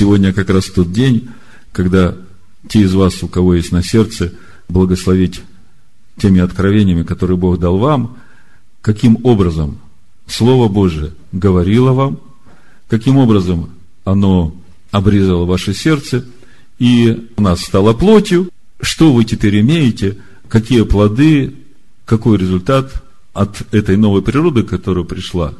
сегодня как раз тот день, когда те из вас, у кого есть на сердце, благословить теми откровениями, которые Бог дал вам, каким образом Слово Божие говорило вам, каким образом оно обрезало ваше сердце, и у нас стало плотью, что вы теперь имеете, какие плоды, какой результат от этой новой природы, которая пришла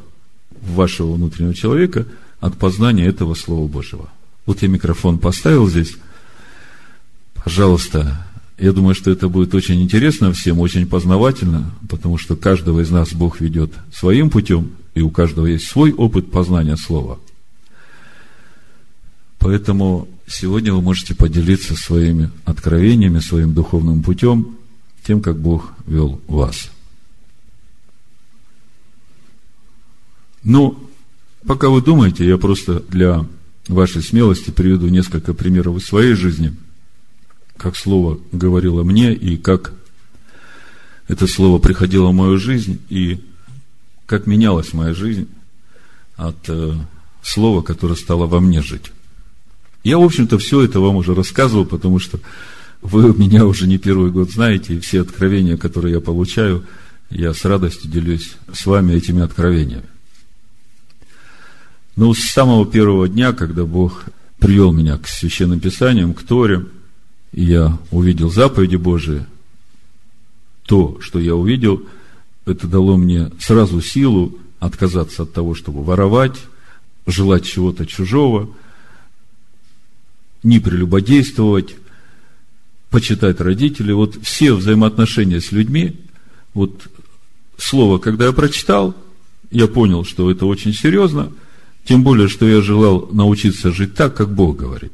в вашего внутреннего человека, от познания этого Слова Божьего. Вот я микрофон поставил здесь. Пожалуйста, я думаю, что это будет очень интересно всем, очень познавательно, потому что каждого из нас Бог ведет своим путем, и у каждого есть свой опыт познания Слова. Поэтому сегодня вы можете поделиться своими откровениями, своим духовным путем, тем, как Бог вел вас. Ну, пока вы думаете, я просто для вашей смелости приведу несколько примеров из своей жизни, как слово говорило мне и как это слово приходило в мою жизнь и как менялась моя жизнь от э, слова, которое стало во мне жить. Я, в общем-то, все это вам уже рассказывал, потому что вы меня уже не первый год знаете, и все откровения, которые я получаю, я с радостью делюсь с вами этими откровениями. Но с самого первого дня, когда Бог привел меня к священным писаниям, к Торе, и я увидел заповеди Божии, то, что я увидел, это дало мне сразу силу отказаться от того, чтобы воровать, желать чего-то чужого – не прелюбодействовать, почитать родителей. Вот все взаимоотношения с людьми, вот слово, когда я прочитал, я понял, что это очень серьезно, тем более, что я желал научиться жить так, как Бог говорит.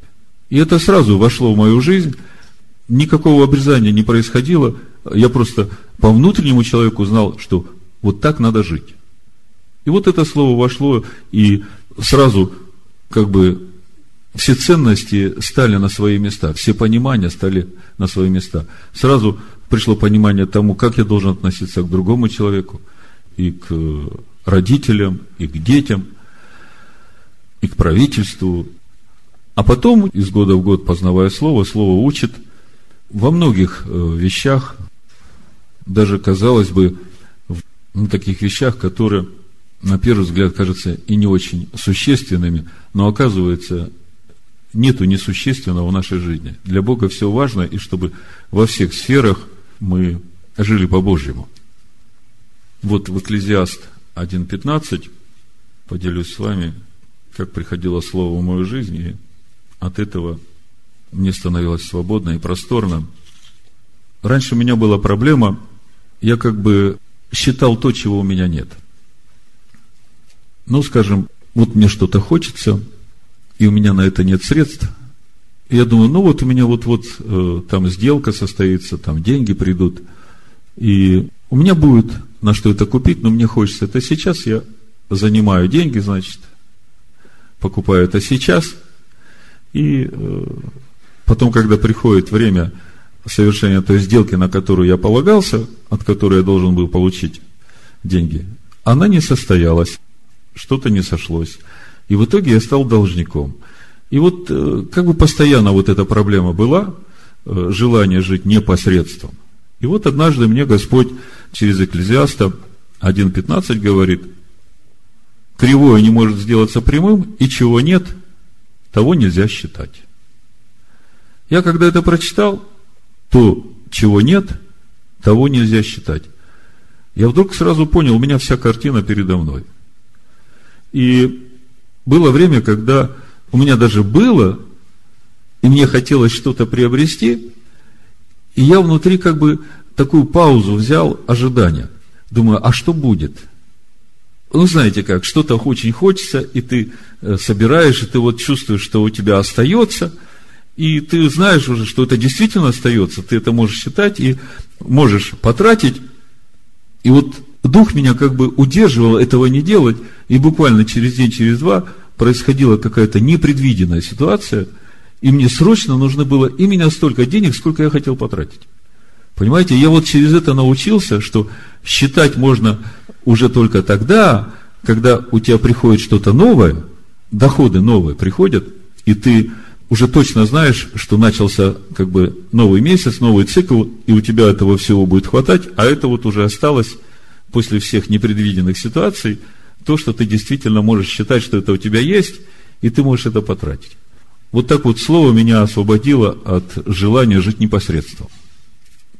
И это сразу вошло в мою жизнь, никакого обрезания не происходило, я просто по внутреннему человеку знал, что вот так надо жить. И вот это слово вошло, и сразу как бы все ценности стали на свои места, все понимания стали на свои места. Сразу пришло понимание тому, как я должен относиться к другому человеку, и к родителям, и к детям, и к правительству. А потом, из года в год, познавая слово, слово учит во многих э, вещах, даже, казалось бы, в ну, таких вещах, которые, на первый взгляд, кажутся и не очень существенными, но оказывается нету несущественного в нашей жизни. Для Бога все важно, и чтобы во всех сферах мы жили по-божьему. Вот в Экклезиаст 1.15 поделюсь с вами, как приходило слово в мою жизнь, и от этого мне становилось свободно и просторно. Раньше у меня была проблема, я как бы считал то, чего у меня нет. Ну, скажем, вот мне что-то хочется – и у меня на это нет средств, я думаю, ну вот у меня вот-вот э, там сделка состоится, там деньги придут, и у меня будет на что это купить, но мне хочется это сейчас, я занимаю деньги, значит, покупаю это сейчас, и э, потом, когда приходит время совершения той сделки, на которую я полагался, от которой я должен был получить деньги, она не состоялась, что-то не сошлось. И в итоге я стал должником. И вот э, как бы постоянно вот эта проблема была, э, желание жить непосредством. И вот однажды мне Господь через Экклезиаста 1.15 говорит, кривое не может сделаться прямым, и чего нет, того нельзя считать. Я когда это прочитал, то чего нет, того нельзя считать. Я вдруг сразу понял, у меня вся картина передо мной. И было время, когда у меня даже было, и мне хотелось что-то приобрести, и я внутри как бы такую паузу взял ожидания. Думаю, а что будет? Ну, знаете как, что-то очень хочется, и ты э, собираешь, и ты вот чувствуешь, что у тебя остается, и ты знаешь уже, что это действительно остается, ты это можешь считать и можешь потратить. И вот Дух меня как бы удерживал этого не делать, и буквально через день, через два происходила какая-то непредвиденная ситуация, и мне срочно нужно было именно столько денег, сколько я хотел потратить. Понимаете, я вот через это научился, что считать можно уже только тогда, когда у тебя приходит что-то новое, доходы новые приходят, и ты уже точно знаешь, что начался как бы новый месяц, новый цикл, и у тебя этого всего будет хватать, а это вот уже осталось после всех непредвиденных ситуаций, то, что ты действительно можешь считать, что это у тебя есть, и ты можешь это потратить. Вот так вот слово меня освободило от желания жить непосредством.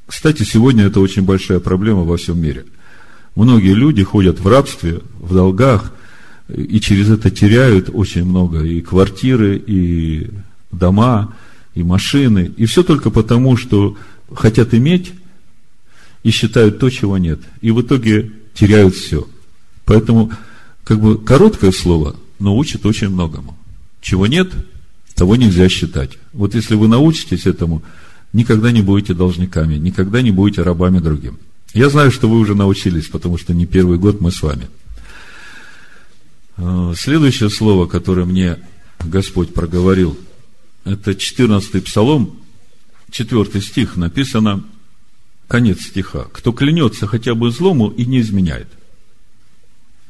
Кстати, сегодня это очень большая проблема во всем мире. Многие люди ходят в рабстве, в долгах, и через это теряют очень много и квартиры, и дома, и машины, и все только потому, что хотят иметь и считают то, чего нет. И в итоге теряют все. Поэтому, как бы, короткое слово, но учит очень многому. Чего нет, того нельзя считать. Вот если вы научитесь этому, никогда не будете должниками, никогда не будете рабами другим. Я знаю, что вы уже научились, потому что не первый год мы с вами. Э, следующее слово, которое мне Господь проговорил, это 14 псалом, 4 стих, написано, конец стиха, кто клянется хотя бы злому и не изменяет.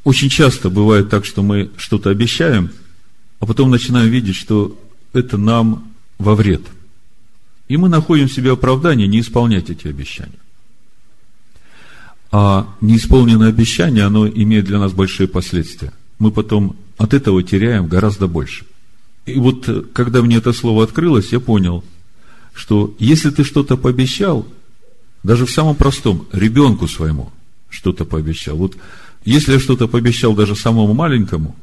Очень часто бывает так, что мы что-то обещаем, а потом начинаем видеть, что это нам во вред – и мы находим в себе оправдание не исполнять эти обещания. А неисполненное обещание, оно имеет для нас большие последствия. Мы потом от этого теряем гораздо больше. И вот э, когда мне это слово открылось, я понял, что если ты что-то пообещал, даже в самом простом, ребенку своему что-то пообещал. Вот если я что-то пообещал даже самому маленькому,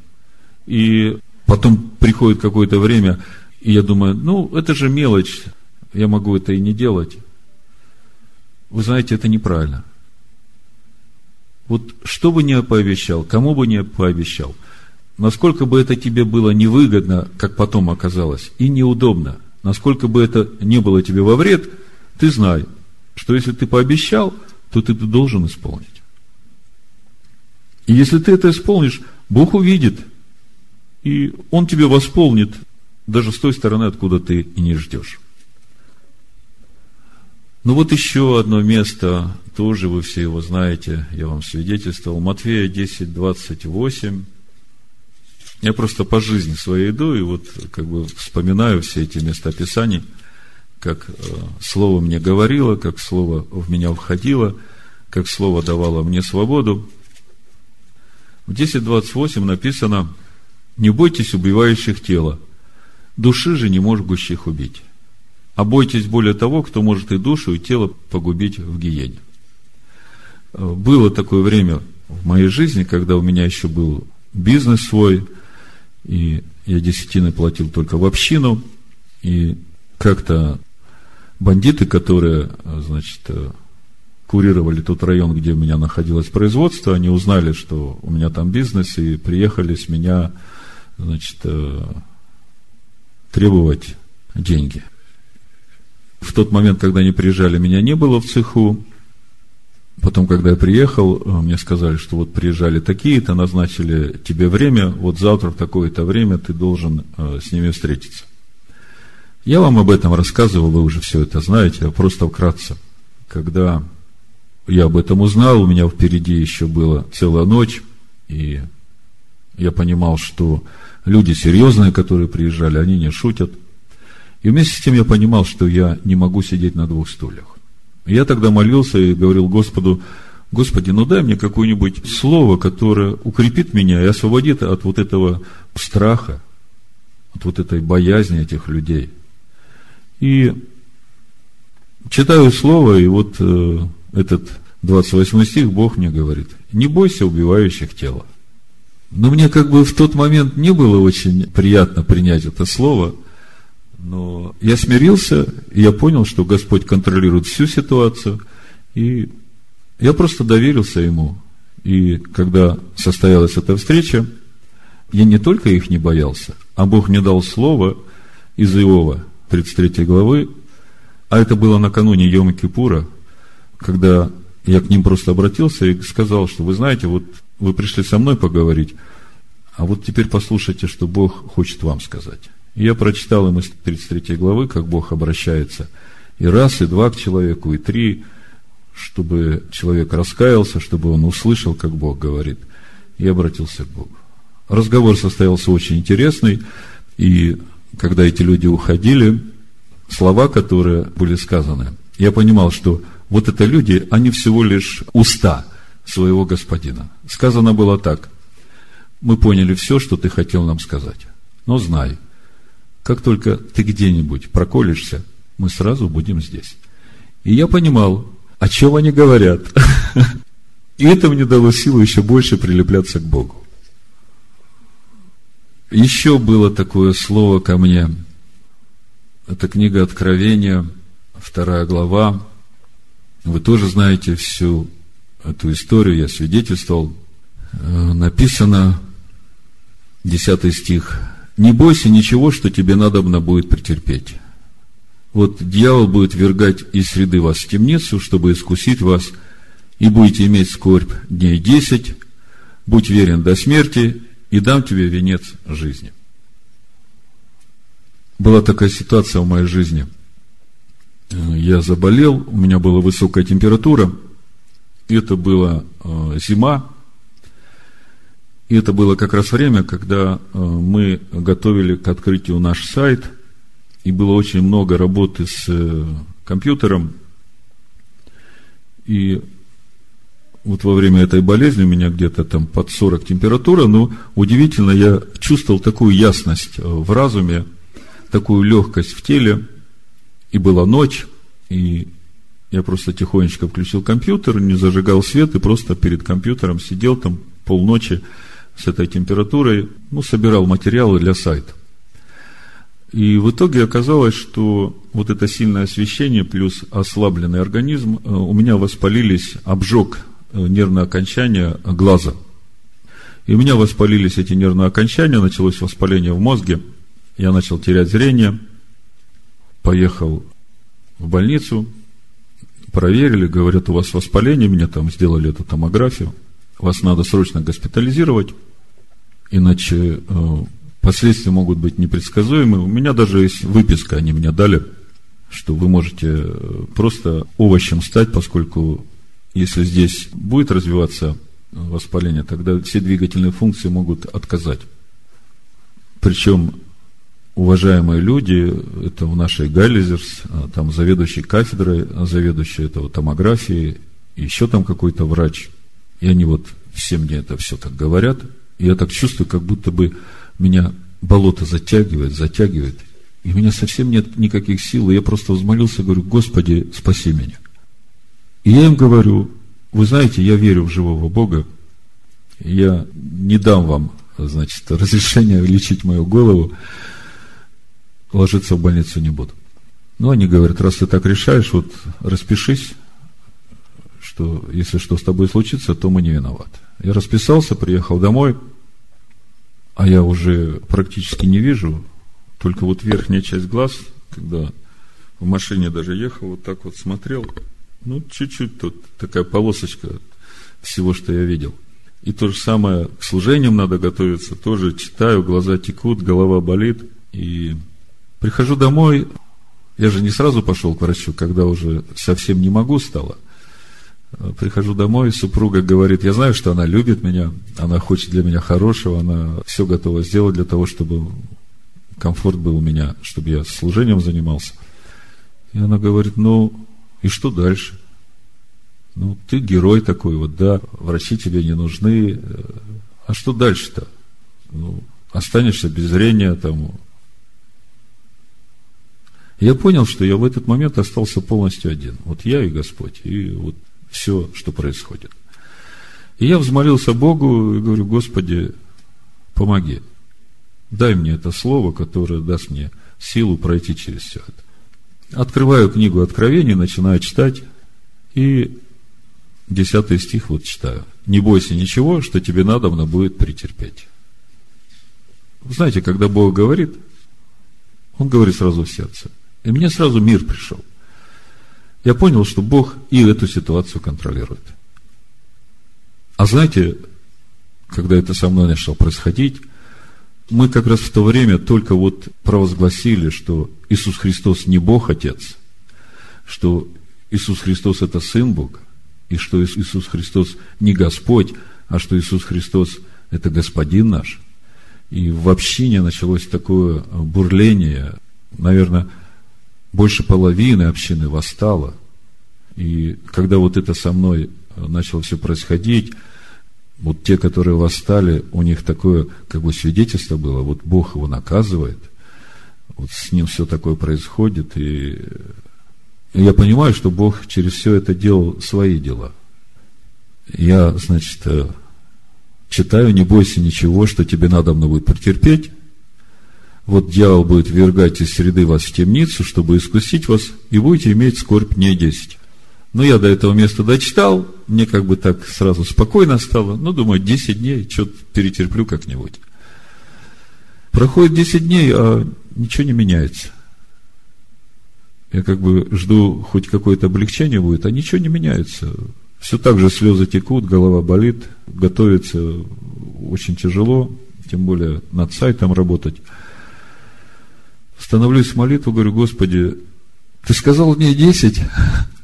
и потом приходит какое-то время, и я думаю, ну, это же мелочь, я могу это и не делать. Вы знаете, это неправильно. Вот что бы ни пообещал, кому бы ни пообещал, насколько бы это тебе было невыгодно, как потом оказалось, и неудобно, насколько бы это не было тебе во вред, ты знай, что если ты пообещал, то ты должен исполнить. И если ты это исполнишь, Бог увидит, и Он тебе восполнит даже с той стороны, откуда ты и не ждешь. Ну вот еще одно место, тоже вы все его знаете, я вам свидетельствовал, Матфея 10, 28. Я просто по жизни своей иду и вот как бы вспоминаю все эти места Писаний, как э, Слово мне говорило, как Слово в меня входило, как Слово давало мне свободу. В 10.28 написано, не бойтесь убивающих тело, души же не могущих убить а бойтесь более того, кто может и душу, и тело погубить в гиене. Было такое время в моей жизни, когда у меня еще был бизнес свой, и я десятины платил только в общину, и как-то бандиты, которые, значит, курировали тот район, где у меня находилось производство, они узнали, что у меня там бизнес, и приехали с меня, значит, требовать деньги – в тот момент, когда они приезжали, меня не было в цеху. Потом, когда я приехал, э, мне сказали, что вот приезжали такие-то, назначили тебе время, вот завтра в такое-то время ты должен э, с ними встретиться. Я вам об этом рассказывал, вы уже все это знаете, просто вкратце. Когда я об этом узнал, у меня впереди еще была целая ночь, и я понимал, что люди серьезные, которые приезжали, они не шутят – и вместе с тем я понимал, что я не могу сидеть на двух стульях. Я тогда молился и говорил Господу, Господи, ну дай мне какое-нибудь слово, которое укрепит меня и освободит от вот этого страха, от вот этой боязни этих людей. И читаю слово, и вот э, этот 28 стих Бог мне говорит, не бойся убивающих тело. Но мне как бы в тот момент не было очень приятно принять это слово – но я смирился, и я понял, что Господь контролирует всю ситуацию, и я просто доверился Ему. И когда состоялась эта встреча, я не только их не боялся, а Бог мне дал слово из Иова, 33 главы, а это было накануне Йома Кипура, когда я к ним просто обратился и сказал, что вы знаете, вот вы пришли со мной поговорить, а вот теперь послушайте, что Бог хочет вам сказать. Я прочитал им из 33 главы, как Бог обращается и раз, и два к человеку, и три, чтобы человек раскаялся, чтобы он услышал, как Бог говорит, и обратился к Богу. Разговор состоялся очень интересный, и когда эти люди уходили, слова, которые были сказаны, я понимал, что вот это люди, они всего лишь уста своего господина. Сказано было так. Мы поняли все, что ты хотел нам сказать. Но знай, как только ты где-нибудь проколешься, мы сразу будем здесь. И я понимал, о чем они говорят. И это мне дало силу еще больше прилепляться к Богу. Еще было такое слово ко мне. Это книга Откровения, вторая глава. Вы тоже знаете всю эту историю, я свидетельствовал. Э, написано, 10 стих, «Не бойся ничего, что тебе надобно будет претерпеть. Вот дьявол будет вергать из среды вас в темницу, чтобы искусить вас, и будете иметь скорбь дней десять, будь верен до смерти, и дам тебе венец жизни. Была такая ситуация в моей жизни. Я заболел, у меня была высокая температура, это была э, зима, и это было как раз время, когда э, мы готовили к открытию наш сайт, и было очень много работы с э, компьютером, и вот во время этой болезни у меня где-то там под 40 температура, но удивительно, я чувствовал такую ясность в разуме, такую легкость в теле, и была ночь, и я просто тихонечко включил компьютер, не зажигал свет, и просто перед компьютером сидел там полночи с этой температурой, ну, собирал материалы для сайта. И в итоге оказалось, что вот это сильное освещение плюс ослабленный организм, э, у меня воспалились, обжег Э, нервные окончания глаза. И у меня воспалились эти нервные окончания, началось воспаление в мозге, я начал терять зрение, поехал в больницу, проверили, говорят, у вас воспаление, мне там сделали эту томографию, вас надо срочно госпитализировать, иначе э, последствия могут быть непредсказуемы. У меня даже есть выписка, они мне дали, что вы можете э, просто овощем стать, поскольку если здесь будет развиваться воспаление, тогда все двигательные функции могут отказать. Причем уважаемые люди, это в нашей Гайлизерс, а, там заведующий кафедрой, заведующий этого томографии, еще там какой-то врач, и они вот все мне это все так говорят, я так чувствую, как будто бы меня болото затягивает, затягивает, и у меня совсем нет никаких сил, и я просто взмолился, говорю, Господи, спаси меня. И я им говорю, вы знаете, я верю в живого Бога, я не дам вам, значит, разрешения лечить мою голову, ложиться в больницу не буду. Но они говорят, раз ты так решаешь, вот распишись, что если что с тобой случится, то мы не виноваты. Я расписался, приехал домой, а я уже практически не вижу, только вот верхняя часть глаз, когда в машине даже ехал, вот так вот смотрел – ну, чуть-чуть тут такая полосочка всего, что я видел. И то же самое, к служениям надо готовиться, тоже читаю, глаза текут, голова болит. И прихожу домой, я же не сразу пошел к врачу, когда уже совсем не могу стало. Прихожу домой, супруга говорит, я знаю, что она любит меня, она хочет для меня хорошего, она все готова сделать для того, чтобы комфорт был у меня, чтобы я служением занимался. И она говорит, ну, и что дальше? Ну, ты герой такой, вот, да, врачи тебе не нужны. А что дальше-то? Ну, останешься без зрения, там. Я понял, что я в этот момент остался полностью один. Вот я и Господь, и вот все, что происходит. И я взмолился Богу и говорю, Господи, помоги. Дай мне это слово, которое даст мне силу пройти через все это. Открываю книгу Откровения, начинаю читать, и десятый стих вот читаю. «Не бойся ничего, что тебе надобно будет претерпеть». знаете, когда Бог говорит, Он говорит сразу в сердце. И мне сразу мир пришел. Я понял, что Бог и эту ситуацию контролирует. А знаете, когда это со мной начало происходить, мы как раз в то время только вот провозгласили, что Иисус Христос не Бог Отец, что Иисус Христос это Сын Бога, и что Иисус Христос не Господь, а что Иисус Христос это Господин наш. И в общине началось такое бурление. Наверное, больше половины общины восстало. И когда вот это со мной начало все происходить, вот те, которые восстали, у них такое как бы свидетельство было, вот Бог его наказывает, вот с ним все такое происходит, и я понимаю, что Бог через все это делал свои дела. Я, значит, э, читаю, не бойся ничего, что тебе надо будет претерпеть. Вот дьявол будет вергать из среды вас в темницу, чтобы искусить вас, и будете иметь скорбь не десять. Но я до этого места дочитал, мне как бы так сразу спокойно стало. Ну, думаю, 10 дней, что-то перетерплю как-нибудь. Проходит 10 дней, а ничего не меняется. Я как бы жду, хоть какое-то облегчение будет, а ничего не меняется. Все так же слезы текут, голова болит, готовится очень тяжело, тем более над сайтом работать. Становлюсь в молитву, говорю, Господи, ты сказал мне 10,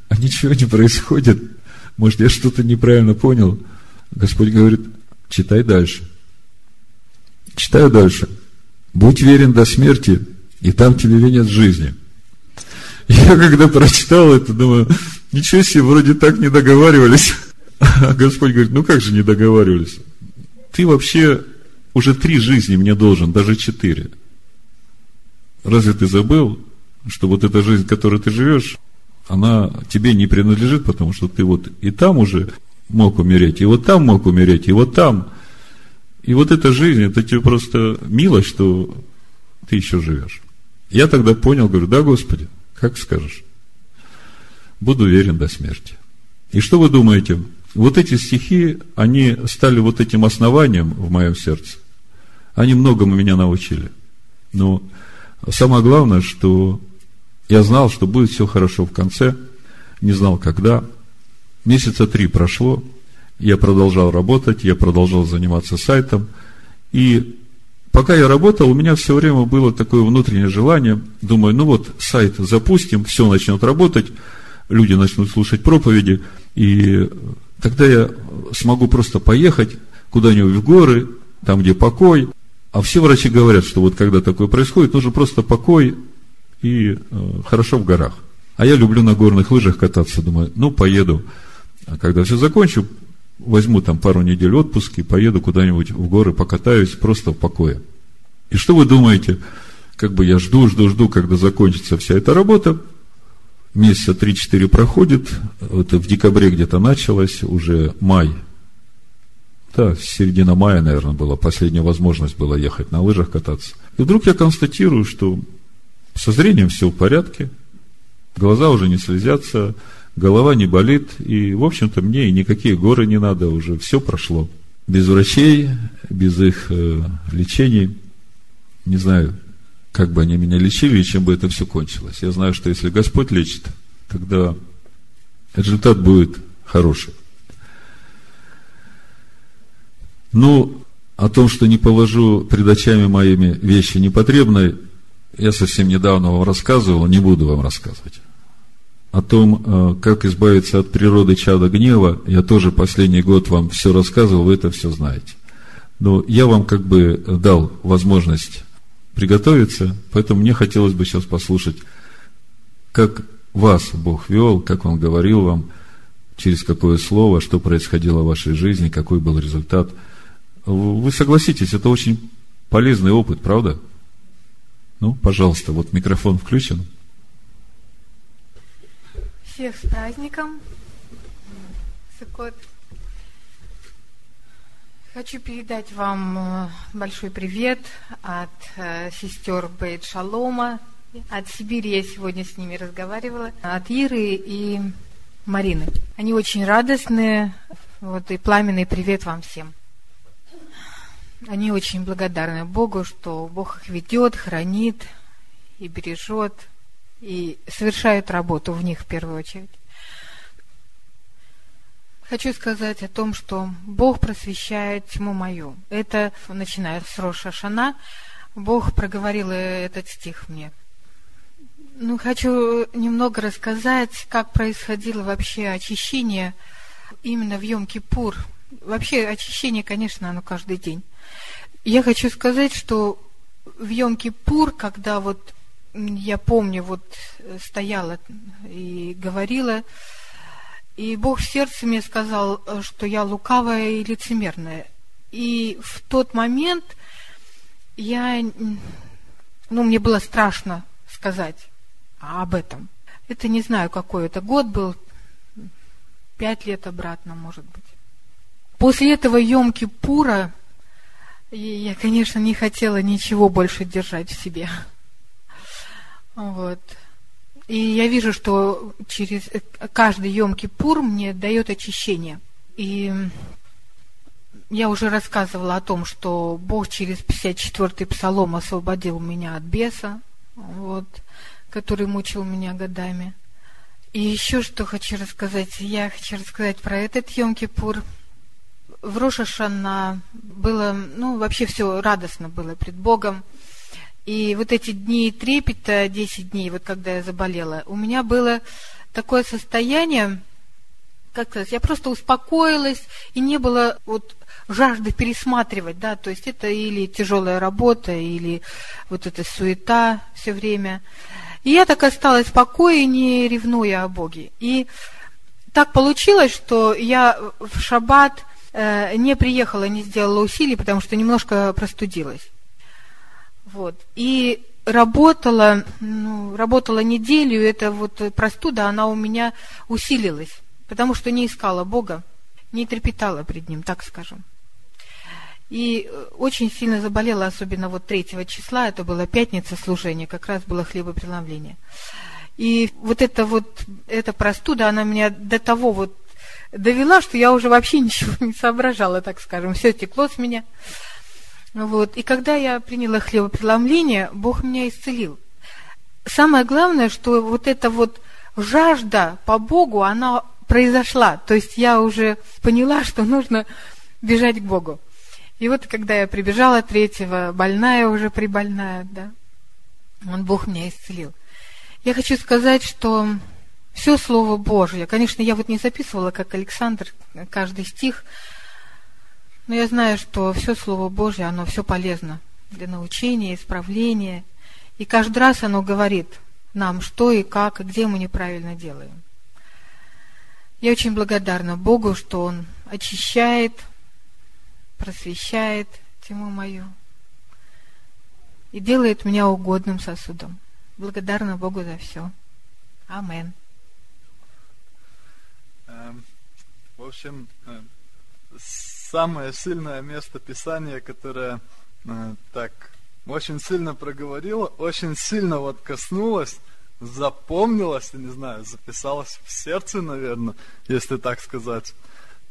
а ничего не происходит. Может, я что-то неправильно понял? Господь говорит, читай дальше. Читаю дальше. Будь верен до смерти, и там тебе венец жизни. Я когда прочитал это, думаю, ничего себе, вроде так не договаривались. А Господь говорит, ну как же не договаривались? Ты вообще уже три жизни мне должен, даже четыре. Разве ты забыл, что вот эта жизнь, которой ты живешь, она тебе не принадлежит, потому что ты вот и там уже мог умереть, и вот там мог умереть, и вот там. И вот эта жизнь, это тебе просто мило, что ты еще живешь. Я тогда понял, говорю, да, Господи, как скажешь. Буду верен до смерти. И что вы думаете? Вот эти стихи, они стали вот этим основанием в моем сердце. Они многому меня научили. Но самое главное, что я знал, что будет все хорошо в конце, не знал когда. Месяца три прошло, я продолжал работать, я продолжал заниматься сайтом. И пока я работал, у меня все время было такое внутреннее желание, думаю, ну вот, сайт запустим, все начнет работать, люди начнут слушать проповеди, и тогда я смогу просто поехать куда-нибудь в горы, там, где покой. А все врачи говорят, что вот когда такое происходит, нужно просто покой, и э, хорошо в горах. А я люблю на горных лыжах кататься, думаю, ну, поеду. А когда все закончу, возьму там пару недель отпуск и поеду куда-нибудь в горы, покатаюсь просто в покое. И что вы думаете? Как бы я жду, жду, жду, когда закончится вся эта работа. Месяца 3-4 проходит, это в декабре где-то началось, уже май. Да, середина мая, наверное, была, последняя возможность была ехать на лыжах кататься. И вдруг я констатирую, что со зрением все в порядке, глаза уже не слезятся, голова не болит, и, в общем-то, мне и никакие горы не надо, уже все прошло. Без врачей, без их э, лечений, не знаю, как бы они меня лечили и чем бы это все кончилось. Я знаю, что если Господь лечит, тогда результат будет хороший. Ну, о том, что не положу пред очами моими вещи непотребной, я совсем недавно вам рассказывал, не буду вам рассказывать. О том, э, как избавиться от природы чада гнева, я тоже последний год вам все рассказывал, вы это все знаете. Но я вам как бы дал возможность приготовиться, поэтому мне хотелось бы сейчас послушать, как вас Бог вел, как Он говорил вам, через какое слово, что происходило в вашей жизни, какой был результат. Вы согласитесь, это очень полезный опыт, правда? Ну, пожалуйста, вот микрофон включен. Всех с праздником. Сукот. Хочу передать вам э, большой привет от э, сестер Бейт Шалома. От Сибири я сегодня с ними разговаривала. От Иры и Марины. Они очень радостные. Вот и пламенный привет вам всем. Они очень благодарны Богу, что Бог их ведет, хранит и бережет, и совершает работу в них в первую очередь. Хочу сказать о том, что Бог просвещает тьму мою. Это, начиная с Роша Шана, Бог проговорил этот стих мне. Ну, хочу немного рассказать, как происходило вообще очищение именно в Йом-Кипур. Вообще очищение, конечно, оно каждый день. Я хочу сказать, что в Йом-Кипур, когда вот я помню, вот стояла и говорила, и Бог в сердце мне сказал, что я лукавая и лицемерная. И в тот момент я, ну, мне было страшно сказать об этом. Это не знаю, какой это год был, пять лет обратно, может быть. После этого Йом-Кипура я, конечно, не хотела ничего больше держать в себе. Вот. И я вижу, что через каждый Йом-Кипур мне дает очищение. И я уже рассказывала о том, что Бог через 54-й псалом освободил меня от беса, вот, который мучил меня годами. И еще что хочу рассказать. Я хочу рассказать про этот Йом-Кипур. В Рошашана было, ну, вообще все радостно было пред Богом. И вот эти дни трепета, 10 дней, вот когда я заболела, у меня было такое состояние, как сказать, я просто успокоилась, и не было вот жажды пересматривать, да, то есть это или тяжелая работа, или вот эта суета все время. И я так осталась в покое, не ревнуя о Боге. И так получилось, что я в шаббат не приехала, не сделала усилий, потому что немножко простудилась. Вот. И работала, ну, работала неделю, эта вот простуда, она у меня усилилась, потому что не искала Бога, не трепетала пред Ним, так скажем. И э, очень сильно заболела, особенно вот третьего числа, это была пятница служения, как раз было хлебопреломление. И вот эта вот, эта простуда, она меня до того вот довела, что я уже вообще ничего не соображала, так скажем. Все текло с меня. Вот. И когда я приняла хлебопреломление, Бог меня исцелил. Самое главное, что вот эта вот жажда по Богу, она произошла. То есть я уже поняла, что нужно бежать к Богу. И вот когда я прибежала третьего, больная уже прибольная, да, он Бог меня исцелил. Я хочу сказать, что все Слово Божье, конечно, я вот не записывала, как Александр, каждый стих, но я знаю, что все Слово Божье, оно все полезно для научения, исправления. И каждый раз оно говорит нам, что и как, и где мы неправильно делаем. Я очень благодарна Богу, что Он очищает, просвещает тьму мою и делает меня угодным сосудом. Благодарна Богу за все. Амен. В общем, э, самое сильное место Писания, которое э, так очень сильно проговорило, очень сильно вот коснулось, запомнилось, я не знаю, записалось в сердце, наверное, если так сказать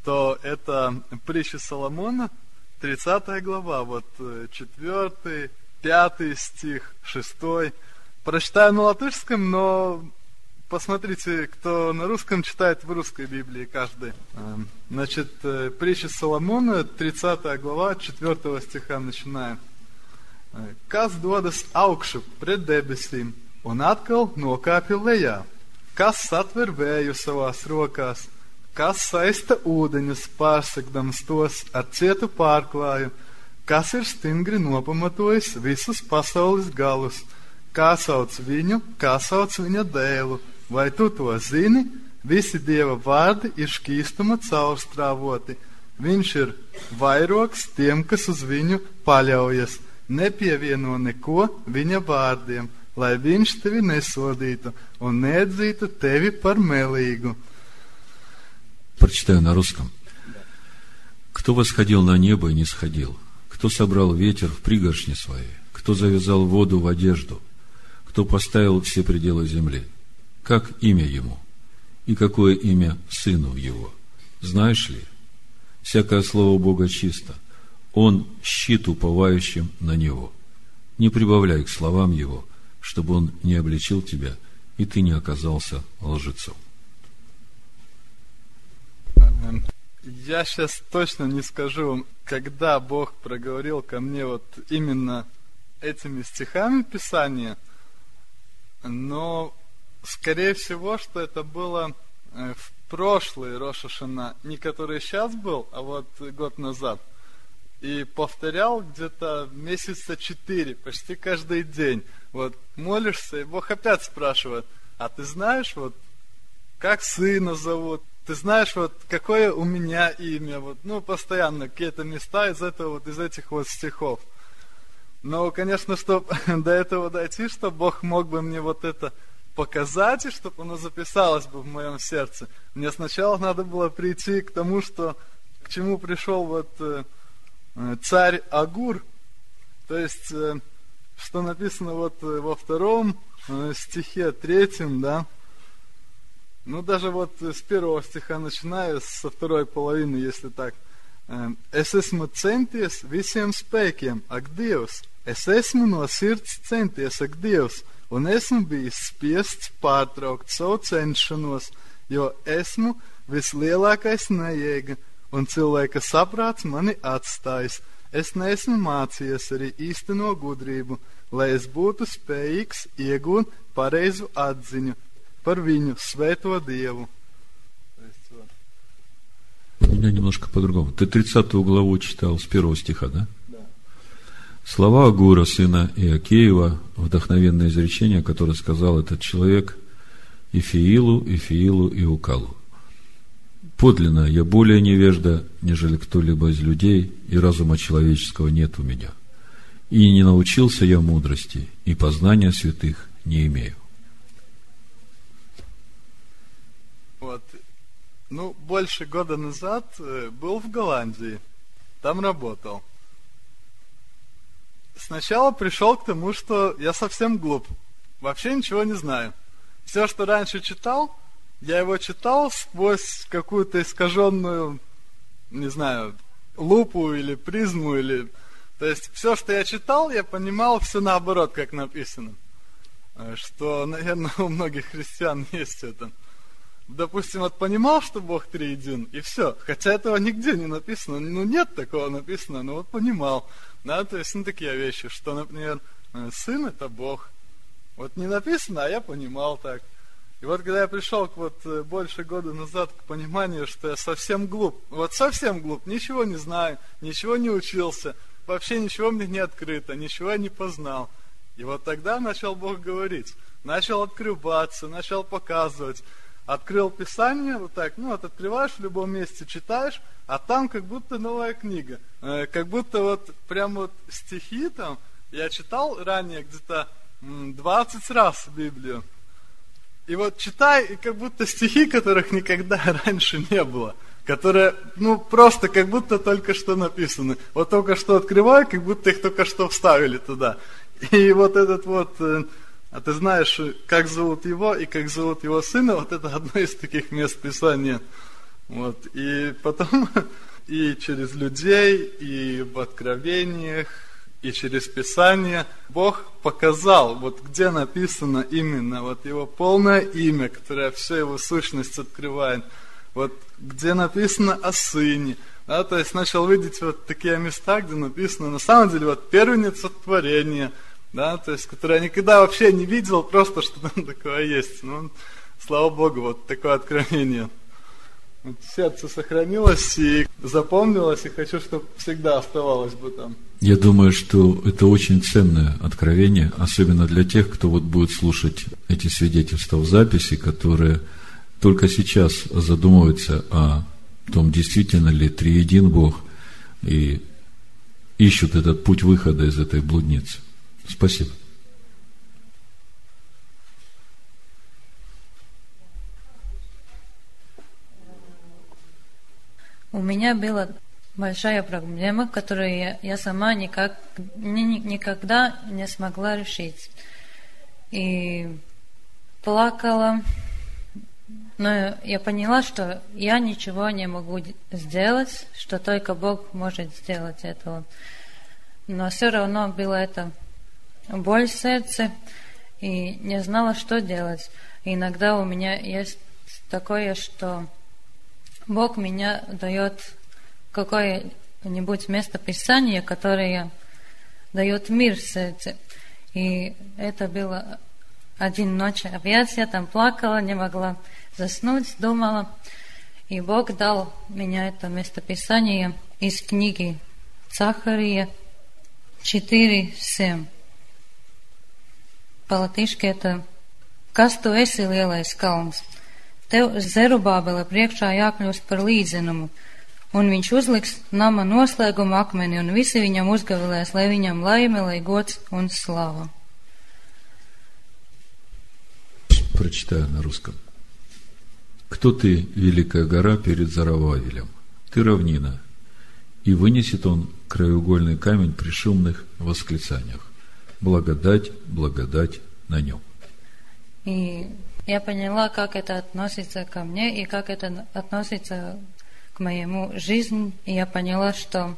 то это притча Соломона, 30 глава, вот 4, 5 стих, 6. Прочитаю на латышском, но посмотрите, кто на русском читает в русской Библии каждый. Эм, значит, э, притча Соломона, 30 глава, 4 стиха начинаем. Kas dodas augšu pret debesīm un atkal nokāpja lejā? Kas satver vēju savās rokās? kas saista ūdeņus, pārsegdams tos ar cietu pārklāju, kas ir stingri nopamatojis visus pasaules galus, kā sauc viņu, kā sauc viņa dēlu, vai tu to zini? Visi dieva vārdi ir šķīstuma caurstrāvoti. Viņš ir vairoks tiem, kas uz viņu paļaujas. Nepievieno neko viņa vārdiem, lai viņš tevi nesodītu un neatzītu tevi par melīgu Прочитаю на русском. Кто восходил на небо и не сходил? Кто собрал ветер в пригоршни свои? Кто завязал воду в одежду? Кто поставил все пределы земли? Как имя ему? И какое имя сыну его? Знаешь ли? Всякое слово Бога чисто. Он щит уповающим на него. Не прибавляй к словам его, чтобы он не обличил тебя, и ты не оказался лжецом. Я сейчас точно не скажу, когда Бог проговорил ко мне вот именно этими стихами Писания, но скорее всего, что это было э, в прошлый Рошашана, не который сейчас был, а вот год назад. и повторял где-то месяца четыре, почти каждый день. Вот молишься, и Бог опять спрашивает, а ты знаешь, вот, как сына зовут, ты знаешь, вот, какое у меня имя, вот, ну, постоянно какие-то места из этого, вот, из этих вот стихов. Но, конечно, чтобы до этого дойти, чтобы Бог мог бы мне вот это показать, и чтобы оно записалось бы в моем сердце, мне сначала надо было прийти к тому, что к чему пришел вот э, э царь Агур, то есть, э, что написано вот э, во втором э, стихе, третьем, да, ну, даже вот с первого стиха начиная, со второй половины, если так. Es esmu centies visiem spēkiem, ak Dievs, es esmu no sirds un esmu bijis spiests pārtraukt savu cenšanos, jo esmu vislielākais nejēga, un cilvēka saprāts mani atstājis. Es neesmu mācījies arī īsteno gudrību, lai es būtu spējīgs iegūt pareizu atziņu par viņu svēto Dievu. У меня немножко по-другому. Ты 30 главу читал с первого стиха, да? Слова Агура, сына Иакеева, вдохновенное изречение, которое сказал этот человек Ифиилу, Ифиилу и Укалу. Подлинно, я более невежда, нежели кто-либо из людей, и разума человеческого нет у меня. И не научился я мудрости, и познания святых не имею. Вот. Ну, больше года назад э, был в Голландии. Там работал сначала пришел к тому, что я совсем глуп. Вообще ничего не знаю. Все, что раньше читал, я его читал сквозь какую-то искаженную, не знаю, лупу или призму, или... То есть все, что я читал, я понимал все наоборот, как написано. Э, что, наверное, у многих христиан есть это. Допустим, вот понимал, что Бог триедин, и все. Хотя этого нигде не написано. Ну, нет такого написано, но вот понимал. Да, то есть, ну, такие вещи, что, например, э, сын это Бог. Вот не написано, а я понимал так. И вот когда я пришел к вот э, больше года назад к пониманию, что я совсем глуп, вот совсем глуп, ничего не знаю, ничего не учился, вообще ничего мне не открыто, ничего я не познал. И вот тогда начал Бог говорить, начал открываться, начал показывать, открыл Писание, вот так, ну вот открываешь в любом месте, читаешь, а там как будто новая книга. Э, как будто вот прям вот стихи там, я читал ранее где-то 20 раз Библию. И вот читай, и как будто стихи, которых никогда раньше не было. Которые, ну, просто как будто только что написаны. Вот только что открываю, как будто их только что вставили туда. И вот этот вот э, а ты знаешь, как зовут его и как зовут его сына, вот это одно из таких мест Писания. Вот. И потом и через людей, и в откровениях, и через Писание Бог показал, вот где написано именно вот его полное имя, которое все его сущность открывает, вот где написано о сыне, да, то есть начал видеть вот такие места, где написано, на самом деле, вот первенец творения – да, то есть, который я никогда вообще не видел, просто что там такое есть. Ну, слава Богу, вот такое откровение. Вот сердце сохранилось и запомнилось, и хочу, чтобы всегда оставалось бы там. Я думаю, что это очень ценное откровение, особенно для тех, кто вот будет слушать эти свидетельства в записи, которые только сейчас задумываются о том, действительно ли триедин Бог, и ищут этот путь выхода из этой блудницы. Спасибо. У меня была большая проблема, которую я, я сама никак, ни, никогда не смогла решить. И плакала, но я поняла, что я ничего не могу сделать, что только Бог может сделать этого. Но все равно было это боль в сердце и не знала, что делать. И иногда у меня есть такое, что Бог меня дает какое-нибудь место Писания, которое дает мир в сердце. И это было один ночь опять я там плакала, не могла заснуть, думала. И Бог дал меня это местописание из книги Цахария 4.7. По-латышски это «Kas tu esi lielais kalns? Tev Zerubābela priekšā jākļūst par līdzenumu, un viņš uzliks nama noslēguma akmeni, un visi viņam uzgavilēs, lai viņam laime, lai gods un слава. Прочитаю на русском. Кто ты, великая гора, перед Зарававелем? Ты равнина, и вынесет он краеугольный камень при шумных восклицаниях. Благодать, благодать на нем. И я поняла, как это относится ко мне и как это относится к моему жизни. И я поняла, что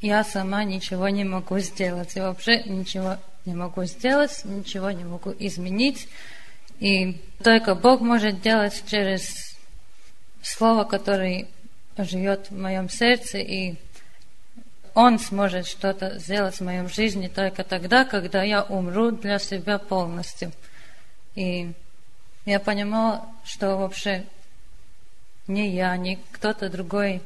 я сама ничего не могу сделать. И вообще ничего не могу сделать, ничего не могу изменить. И только Бог может делать через слово, которое живет в моем сердце, и Он сможет что-то сделать в моем жизни только тогда, когда я умру для себя полностью. И я понимала, что вообще ни я, ни кто-то другой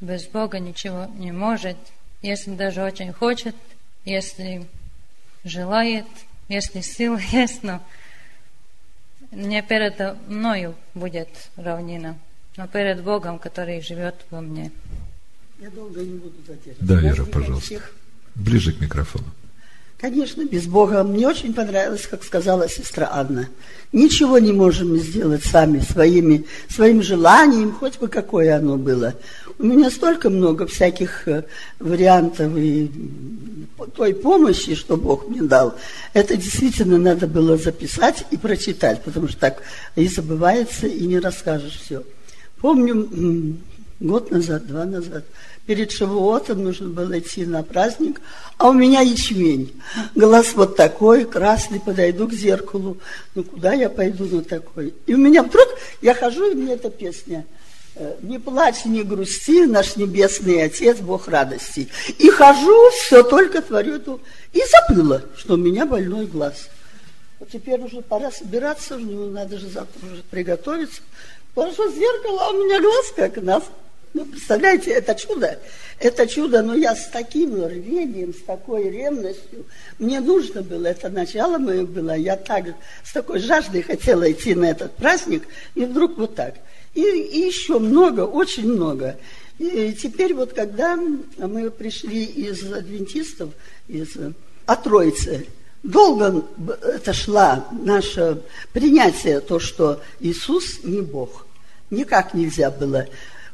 без Бога ничего не может, если даже очень хочет, если желает, если сила есть, но не перед мною будет равнина, но перед Богом, который живет во мне. Я долго не буду задерживаться. Да, Вера, пожалуйста. Ближе к микрофону. Конечно, без Бога. Мне очень понравилось, как сказала сестра Анна. Ничего не можем сделать сами, своими, своим желанием, хоть бы какое оно было. У меня столько много всяких э, вариантов и той помощи, что Бог мне дал. Это действительно надо было записать и прочитать, потому что так и забывается, и не расскажешь все. Помню, год назад, два назад, перед Шавуотом нужно было идти на праздник, а у меня ячмень. Глаз вот такой, красный, подойду к зеркалу. Ну, куда я пойду на такой? И у меня вдруг, я хожу, и мне эта песня э, не плачь, не грусти, наш небесный Отец, Бог радости. И хожу, все только творю эту... И забыла, что у меня больной глаз. Вот теперь уже пора собираться, ну, надо же завтра уже приготовиться. Положу зеркало, а у меня глаз как нас. Ну, представляете, это чудо. Это чудо, но я с таким рвением, с такой ревностью. Мне нужно было, это начало мое было. Я так с такой жаждой хотела идти на этот праздник. И вдруг вот так. И, и еще много, очень много. И теперь вот когда мы пришли из адвентистов, из от Троицы, долго это шла наше принятие, то, что Иисус не Бог. Никак нельзя было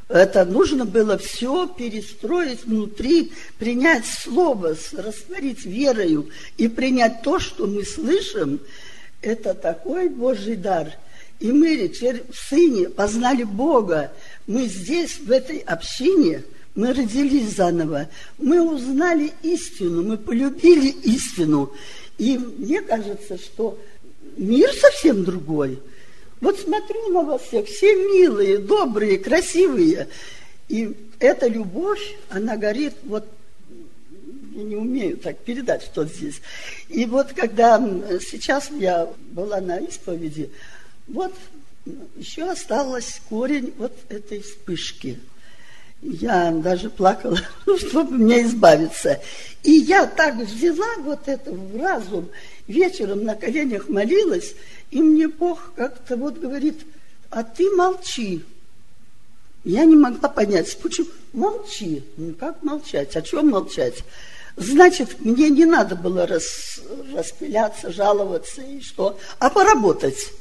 это нужно было все перестроить внутри, принять слово, растворить верою и принять то, что мы слышим. Это такой Божий дар. И мы в Сыне познали Бога. Мы здесь, в этой общине, мы родились заново. Мы узнали истину, мы полюбили истину. И мне кажется, что мир совсем другой – вот смотрю на вас всех, все милые, добрые, красивые. И эта любовь, она горит вот я не умею так передать, что здесь. И вот когда сейчас я была на исповеди, вот еще осталось корень вот этой вспышки. Я даже плакала, чтобы мне избавиться. И я так взяла вот это в разум, вечером на коленях молилась, и мне Бог как-то вот говорит, а ты молчи. Я не могла понять, почему молчи. Ну как молчать? О чем молчать? Значит, мне не надо было рас, распыляться, жаловаться и что, а поработать.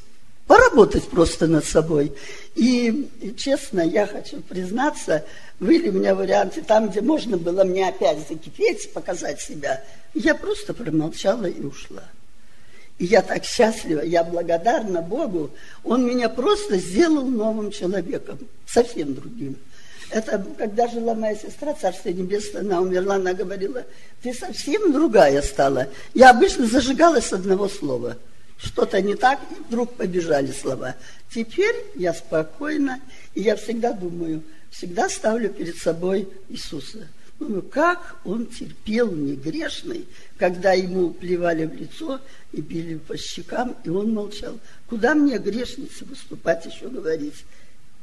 Поработать просто над собой. И, и честно, я хочу признаться, были у меня варианты там, где можно было мне опять закипеть, показать себя. Я просто промолчала и ушла. И я так счастлива, я благодарна Богу. Он меня просто сделал новым человеком, совсем другим. Это когда жила моя сестра, Царствие Небесное, она умерла, она говорила, ты совсем другая стала. Я обычно зажигалась с одного слова. Что-то не так, и вдруг побежали слова. Теперь я спокойна, и я всегда думаю, всегда ставлю перед собой Иисуса. Думаю, как он терпел негрешный, когда ему плевали в лицо и били по щекам, и он молчал. Куда мне, грешнице, выступать еще говорить?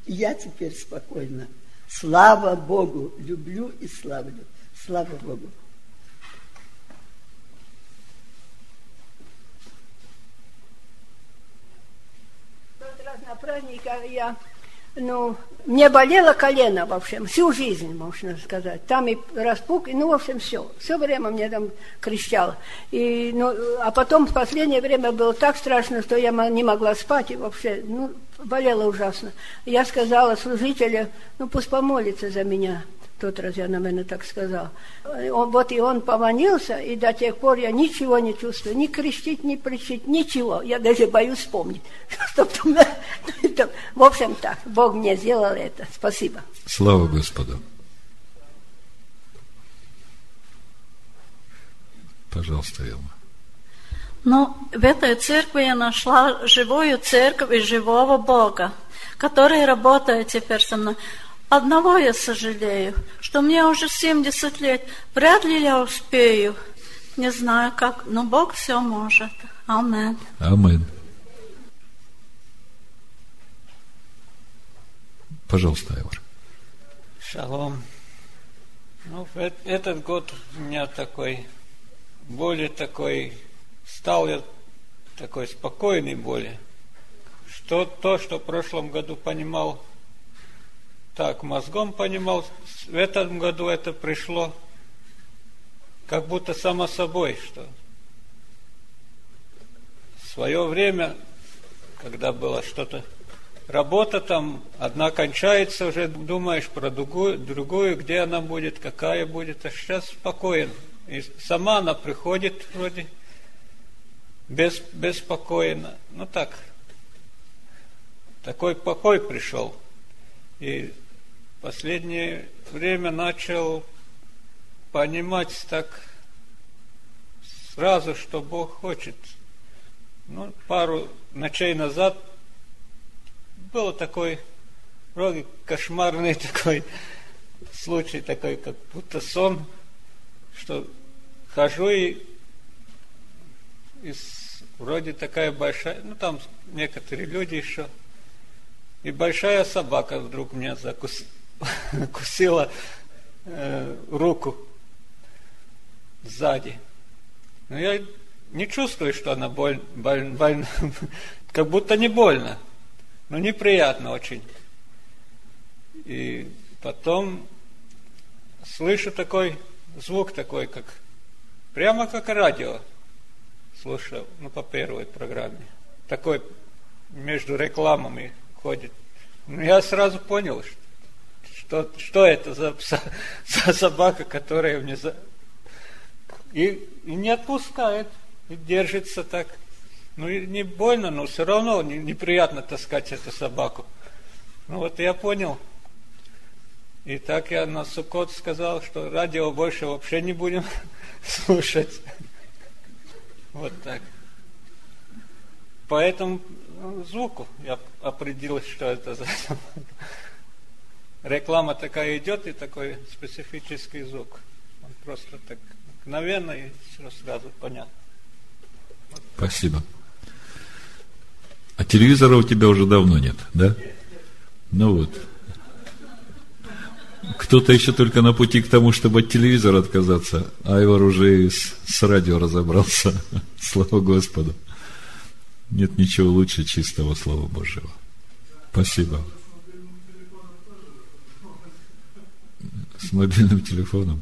И я теперь спокойна. Слава Богу! Люблю и славлю. Слава Богу! тот на празднике я, ну, мне болело колено, в общем, всю жизнь, можно сказать. Там и распук, и, ну, в общем, все. Все время мне там кричало. И, ну, а потом в последнее время было так страшно, что я не могла спать, и вообще, ну, болело ужасно. Я сказала служителю, ну, пусть помолится за меня тот раз я, наверное, так сказал. Он, вот и он поманился, и до тех пор я ничего не чувствую, ни крестить, ни причить, ничего. Я даже боюсь вспомнить. В общем, так, Бог мне сделал это. Спасибо. Слава Господу. Пожалуйста, Елма. Но ну, в этой церкви я нашла живую церковь и живого Бога, который работает теперь со мной. Одного я сожалею, что мне уже 70 лет. Вряд ли я успею. Не знаю как, но Бог все может. Амин. Амин. Пожалуйста, Айвар. Шалом. Ну, этот год у меня такой, более такой, стал я такой спокойный более. Что то, что в прошлом году понимал так мозгом понимал, в этом году это пришло как будто само собой, что в свое время, когда было что-то, работа там, одна кончается, уже думаешь про другую, другую, где она будет, какая будет, а сейчас спокоен. И сама она приходит вроде без, беспокойно. Ну так, такой покой пришел. И последнее время начал понимать так сразу, что Бог хочет. Ну, пару ночей назад был такой вроде кошмарный такой случай, такой как будто сон, что хожу и, и вроде такая большая, ну там некоторые люди еще, и большая собака вдруг меня закусила кусила э, руку сзади. Но я не чувствую, что она боль, боль, как будто не больно, но неприятно очень. И потом слышу такой звук такой, как прямо как радио слушал, ну, по первой программе. Такой между рекламами ходит. Ну, я сразу понял, что что, что это за, за собака, которая мне за... И, и не отпускает, и держится так. Ну, и не больно, но все равно не, неприятно таскать эту собаку. Ну, вот я понял. И так я на Сукот сказал, что радио больше вообще не будем слушать. Вот так. По этому звуку я определил, что это за реклама такая идет и такой специфический звук. Он просто так мгновенно и все сразу понятно. Спасибо. А телевизора у тебя уже давно нет, да? Ну вот. Кто-то еще только на пути к тому, чтобы от телевизора отказаться. Айвар уже с, с радио разобрался. Слава Господу. Нет ничего лучше чистого Слова Божьего. Спасибо. с мобильным телефоном.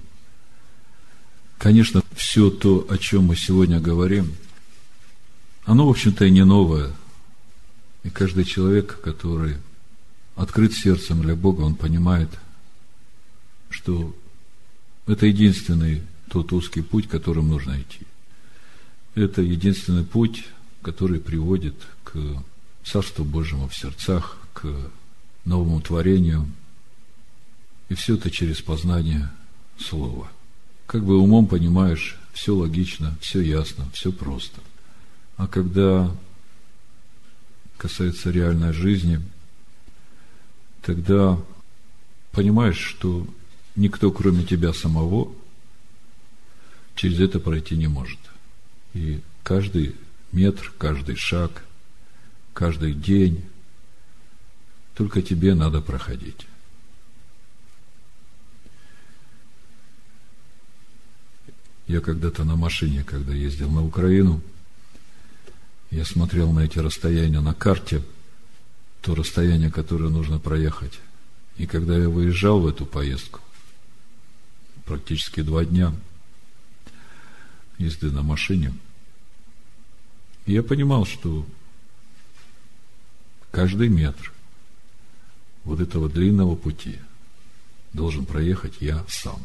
Конечно, все то, о чем мы сегодня говорим, оно, в общем-то, и не новое. И каждый человек, который открыт сердцем для Бога, он понимает, что это единственный тот узкий путь, которым нужно идти. Это единственный путь, который приводит к Царству Божьему в сердцах, к новому творению – и все это через познание Слова. Как бы умом понимаешь, все логично, все ясно, все просто. А когда касается реальной жизни, тогда понимаешь, что никто, кроме тебя самого, через это пройти не может. И каждый метр, каждый шаг, каждый день. Только тебе надо проходить. Я когда-то на машине, когда ездил на Украину, я смотрел на эти расстояния на карте, то расстояние, которое нужно проехать. И когда я выезжал в эту поездку, практически два дня езды на машине – я понимал, что каждый метр вот этого длинного пути должен проехать я сам.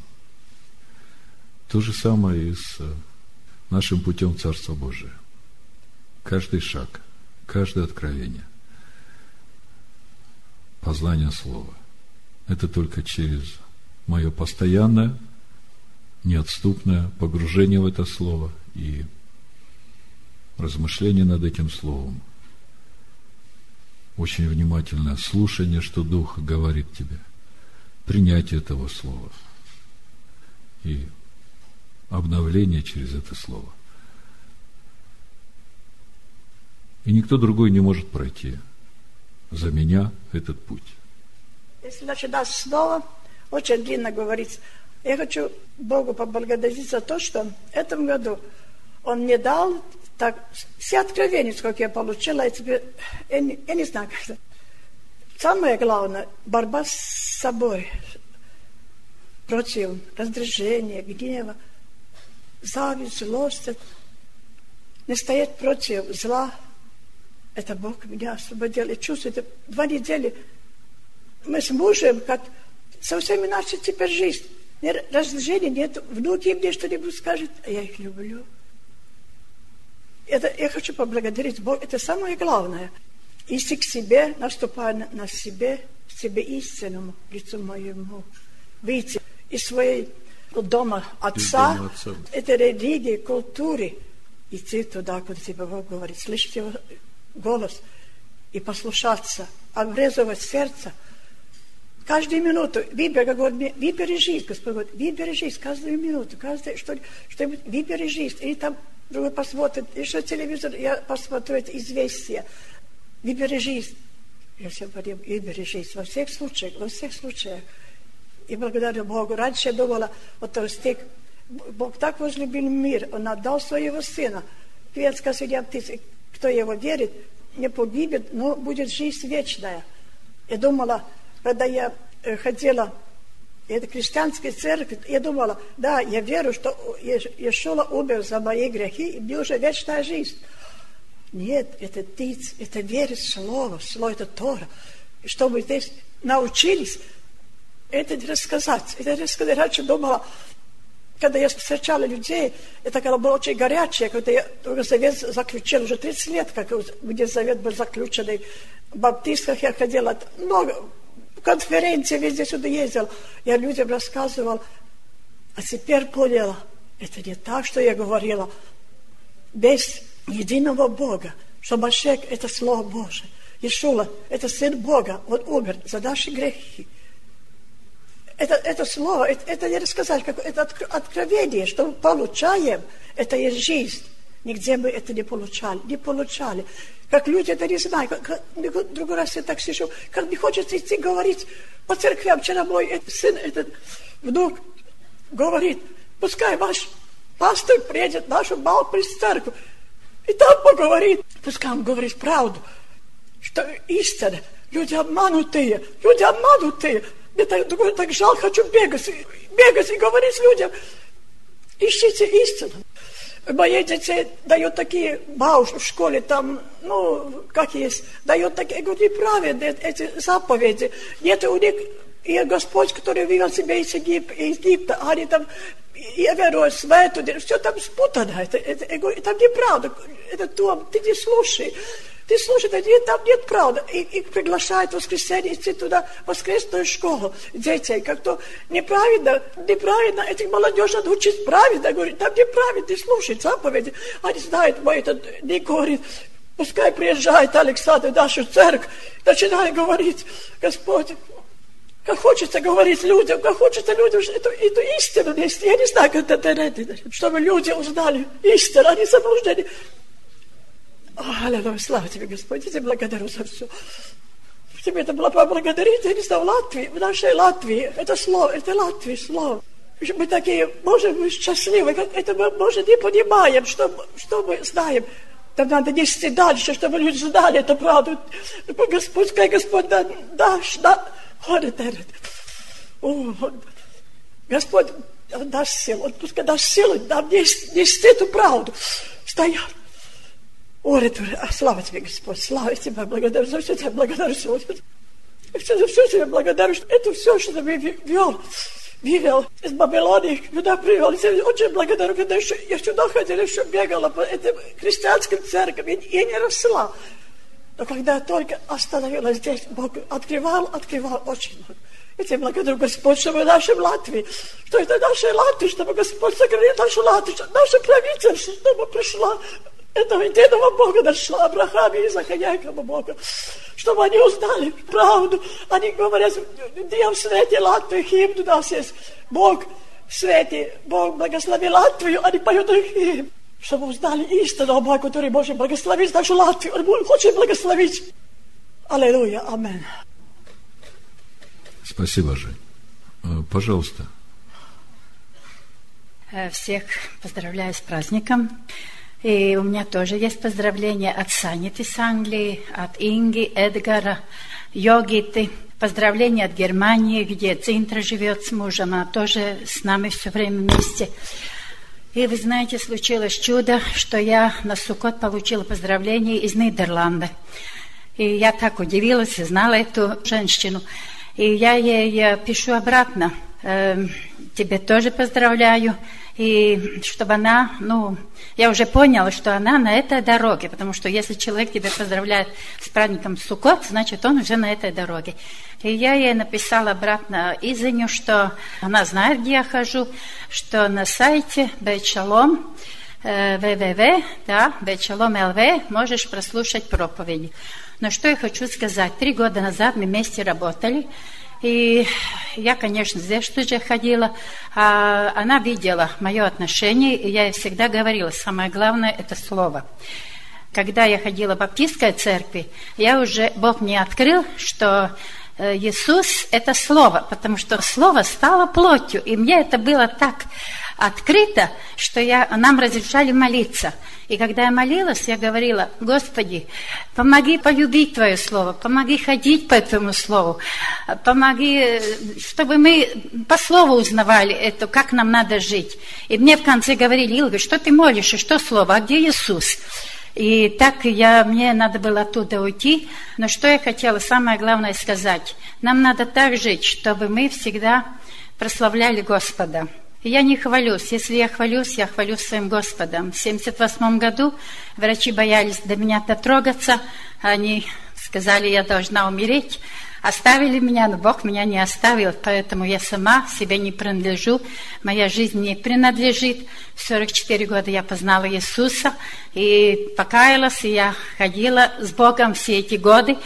То же самое и с нашим путем Царства Божия. Каждый шаг, каждое откровение, познание Слова – это только через мое постоянное, неотступное погружение в это Слово и размышление над этим Словом – очень внимательное слушание, что Дух говорит тебе, принятие этого слова и обновление через это слово. И никто другой не может пройти за меня этот путь. Если начинать снова, очень длинно говорить. Я хочу Богу поблагодарить за то, что в этом году Он мне дал так, все откровения, сколько я получила, я, тебе, я, не, я не знаю, как это. Самое главное – борьба с собой против раздражения, гнева, зависть, злость. Не стоять против зла. Это Бог меня освободил. И чувствую, это два недели мы с мужем, как совсем иначе теперь жизнь. Раздражения, нет. Внуки мне что-нибудь скажут, а я их люблю. Это, я хочу поблагодарить Бога. Это самое главное. Идти к себе, наступая на, себе, к себе истинному лицу моему. Выйти из своей дома отца, дома отца. это религии, культуры, идти туда, куда тебе Бог говорит, слышать его голос и послушаться, обрезывать сердце. Каждую минуту, выбери, говорит, выбери жизнь, Господь говорит, выбери жизнь, каждую минуту, каждую, что, что выбери жизнь. И там другой посмотрит, еще телевизор, я посмотрю это известие. Выбери жизнь. Я все говорю, выбери жизнь. Во всех случаях, во всех случаях. И благодарю Богу. Раньше я думала, вот тот стих, Бог так возлюбил мир, Он отдал своего Сына. Певец среди птицы, кто его верит, не погибнет, но будет жизнь вечная. Я думала, когда я э, ходила это христианская церковь, я думала, да, я верю, что Иешуа умер за мои грехи, и мне уже вечная жизнь. Нет, это птиц, это верить в Слово, Слово это Тора. И чтобы здесь научились это рассказать. Это рассказать. Раньше думала, когда я встречала людей, это когда было очень горячее, когда я завет заключил уже 30 лет, как где завет был заключенный. В баптистках я ходила много, конференции везде сюда ездил. Я людям рассказывал, а теперь поняла, это не так, что я говорила. Без единого Бога, что Машек – это Слово Божие. Ишула – это Сын Бога, Он умер за наши грехи. Это, это слово, это, это не рассказать, как, это откровение, что мы получаем, это есть жизнь. Нигде мы это не получали, не получали. Как люди это не знают. Как, как, другой раз я так сижу, как не хочется идти говорить по церквям. Вчера мой этот сын, этот внук говорит, пускай ваш пастор приедет в нашу Балприс церковь, и там поговорит. Пускай он говорит правду, что истина, люди обманутые, люди обманутые. Мне так, так жалко, хочу бегать, бегать и говорить людям, ищите истину мои детей дают такие бауш в школе, там, ну, как есть, дают такие, я говорю, неправильно эти заповеди. Нет у них, и Господь, который вывел себя из Египта, из Египта они там, верую в свету, все там спутано, это, это, я говорю, там неправда, это то, ты не слушай. Ты слушай, да нет, там нет правды. И, и приглашают в воскресенье идти туда, в воскресную школу детей. Как-то неправильно, неправильно, этих молодежь надо учить правильно. Говорит, там неправильно, ты слушай заповеди. Они знают, мой этот не говорит, пускай приезжает Александр в нашу церковь, начинает говорить, Господь, как хочется говорить людям, как хочется людям эту, эту истину нести. Я не знаю, как это, чтобы люди узнали истину, они заблуждены. Аллилуйя, слава тебе, Господь, я тебя благодарю за все. Тебе это было поблагодарить, я не знаю, в Латвии, в нашей Латвии, это слово, это Латвия, слово. Мы такие, можем быть счастливы, это мы, может, не понимаем, что, что мы знаем. Там надо нести дальше, чтобы люди знали эту правду. Господь, пускай Господь да, дашь, да, это, Господь даст силу, Он пускай даст силу нам нести, эту правду. Стоят. Ори, а слава тебе, Господь, слава тебе, благодарю за все, тебя благодарю сегодня. Все за все тебе благодарю, что это все, что ты вел, вывел из Бабилонии, куда привел. Я очень благодарю, когда еще, я сюда ходила, еще бегала по этим христианским церквям, я, я не росла. Но когда только остановилась здесь, Бог открывал, открывал очень много. Тебе благодарю, Господь, что мы нашим Латвии, что это наша Латвия, чтобы Господь сохранил нашу Латвию, наше правительство, чтобы пришла этого единого Бога нашла Авраама, Изака, Якова Бога, чтобы они узнали правду. Они говорят, Дев свете Латвию, химн у нас есть. Бог свете, Бог благослови Латвию, они поют химн. Чтобы узнали истину о Боге, который может благословить нашу Латвию. Он хочет благословить. Аллилуйя, амин. Спасибо, Жень. Э, пожалуйста. Э, всех поздравляю с праздником. И у меня тоже есть поздравления от Саниты из Англии, от Инги, Эдгара, Йогиты. Поздравления от Германии, где Цинтра живет с мужем, она тоже с нами все время вместе. И вы знаете, случилось чудо, что я на Сукот получила поздравление из Нидерланда. И я так удивилась знала эту женщину. И я ей пишу обратно. Э, тебе тоже поздравляю. И чтобы она, ну, я уже поняла, что она на этой дороге, потому что если человек тебя поздравляет с праздником Суккот, значит, он уже на этой дороге. И я ей написала обратно Изеню, что она знает, где я хожу, что на сайте Бейчалом, www, э, да, Бейчалом ЛВ, можешь прослушать проповеди. Но что я хочу сказать, три года назад мы вместе работали, и я, конечно, здесь тоже ходила. А она видела мое отношение, и я ей всегда говорила, самое главное – это слово. Когда я ходила в баптистской церкви, я уже, Бог мне открыл, что Иисус – это Слово, потому что Слово стало плотью. И мне это было так открыто, что я, нам разрешали молиться. И когда я молилась, я говорила, Господи, помоги полюбить Твое Слово, помоги ходить по этому Слову, помоги, чтобы мы по Слову узнавали это, как нам надо жить. И мне в конце говорили, Илга, что ты молишь, и что Слово, а где Иисус? И так я, мне надо было оттуда уйти. Но что я хотела, самое главное сказать. Нам надо так жить, чтобы мы всегда прославляли Господа. Я не хвалюсь. Если я хвалюсь, я хвалюсь своим Господом. В 1978 году врачи боялись до меня дотрогаться. Они сказали, я должна умереть. Оставили меня, но Бог меня не оставил, поэтому я сама себе не принадлежу, моя жизнь не принадлежит. В 44 года я познала Иисуса и покаялась, и я ходила с Богом все эти годы.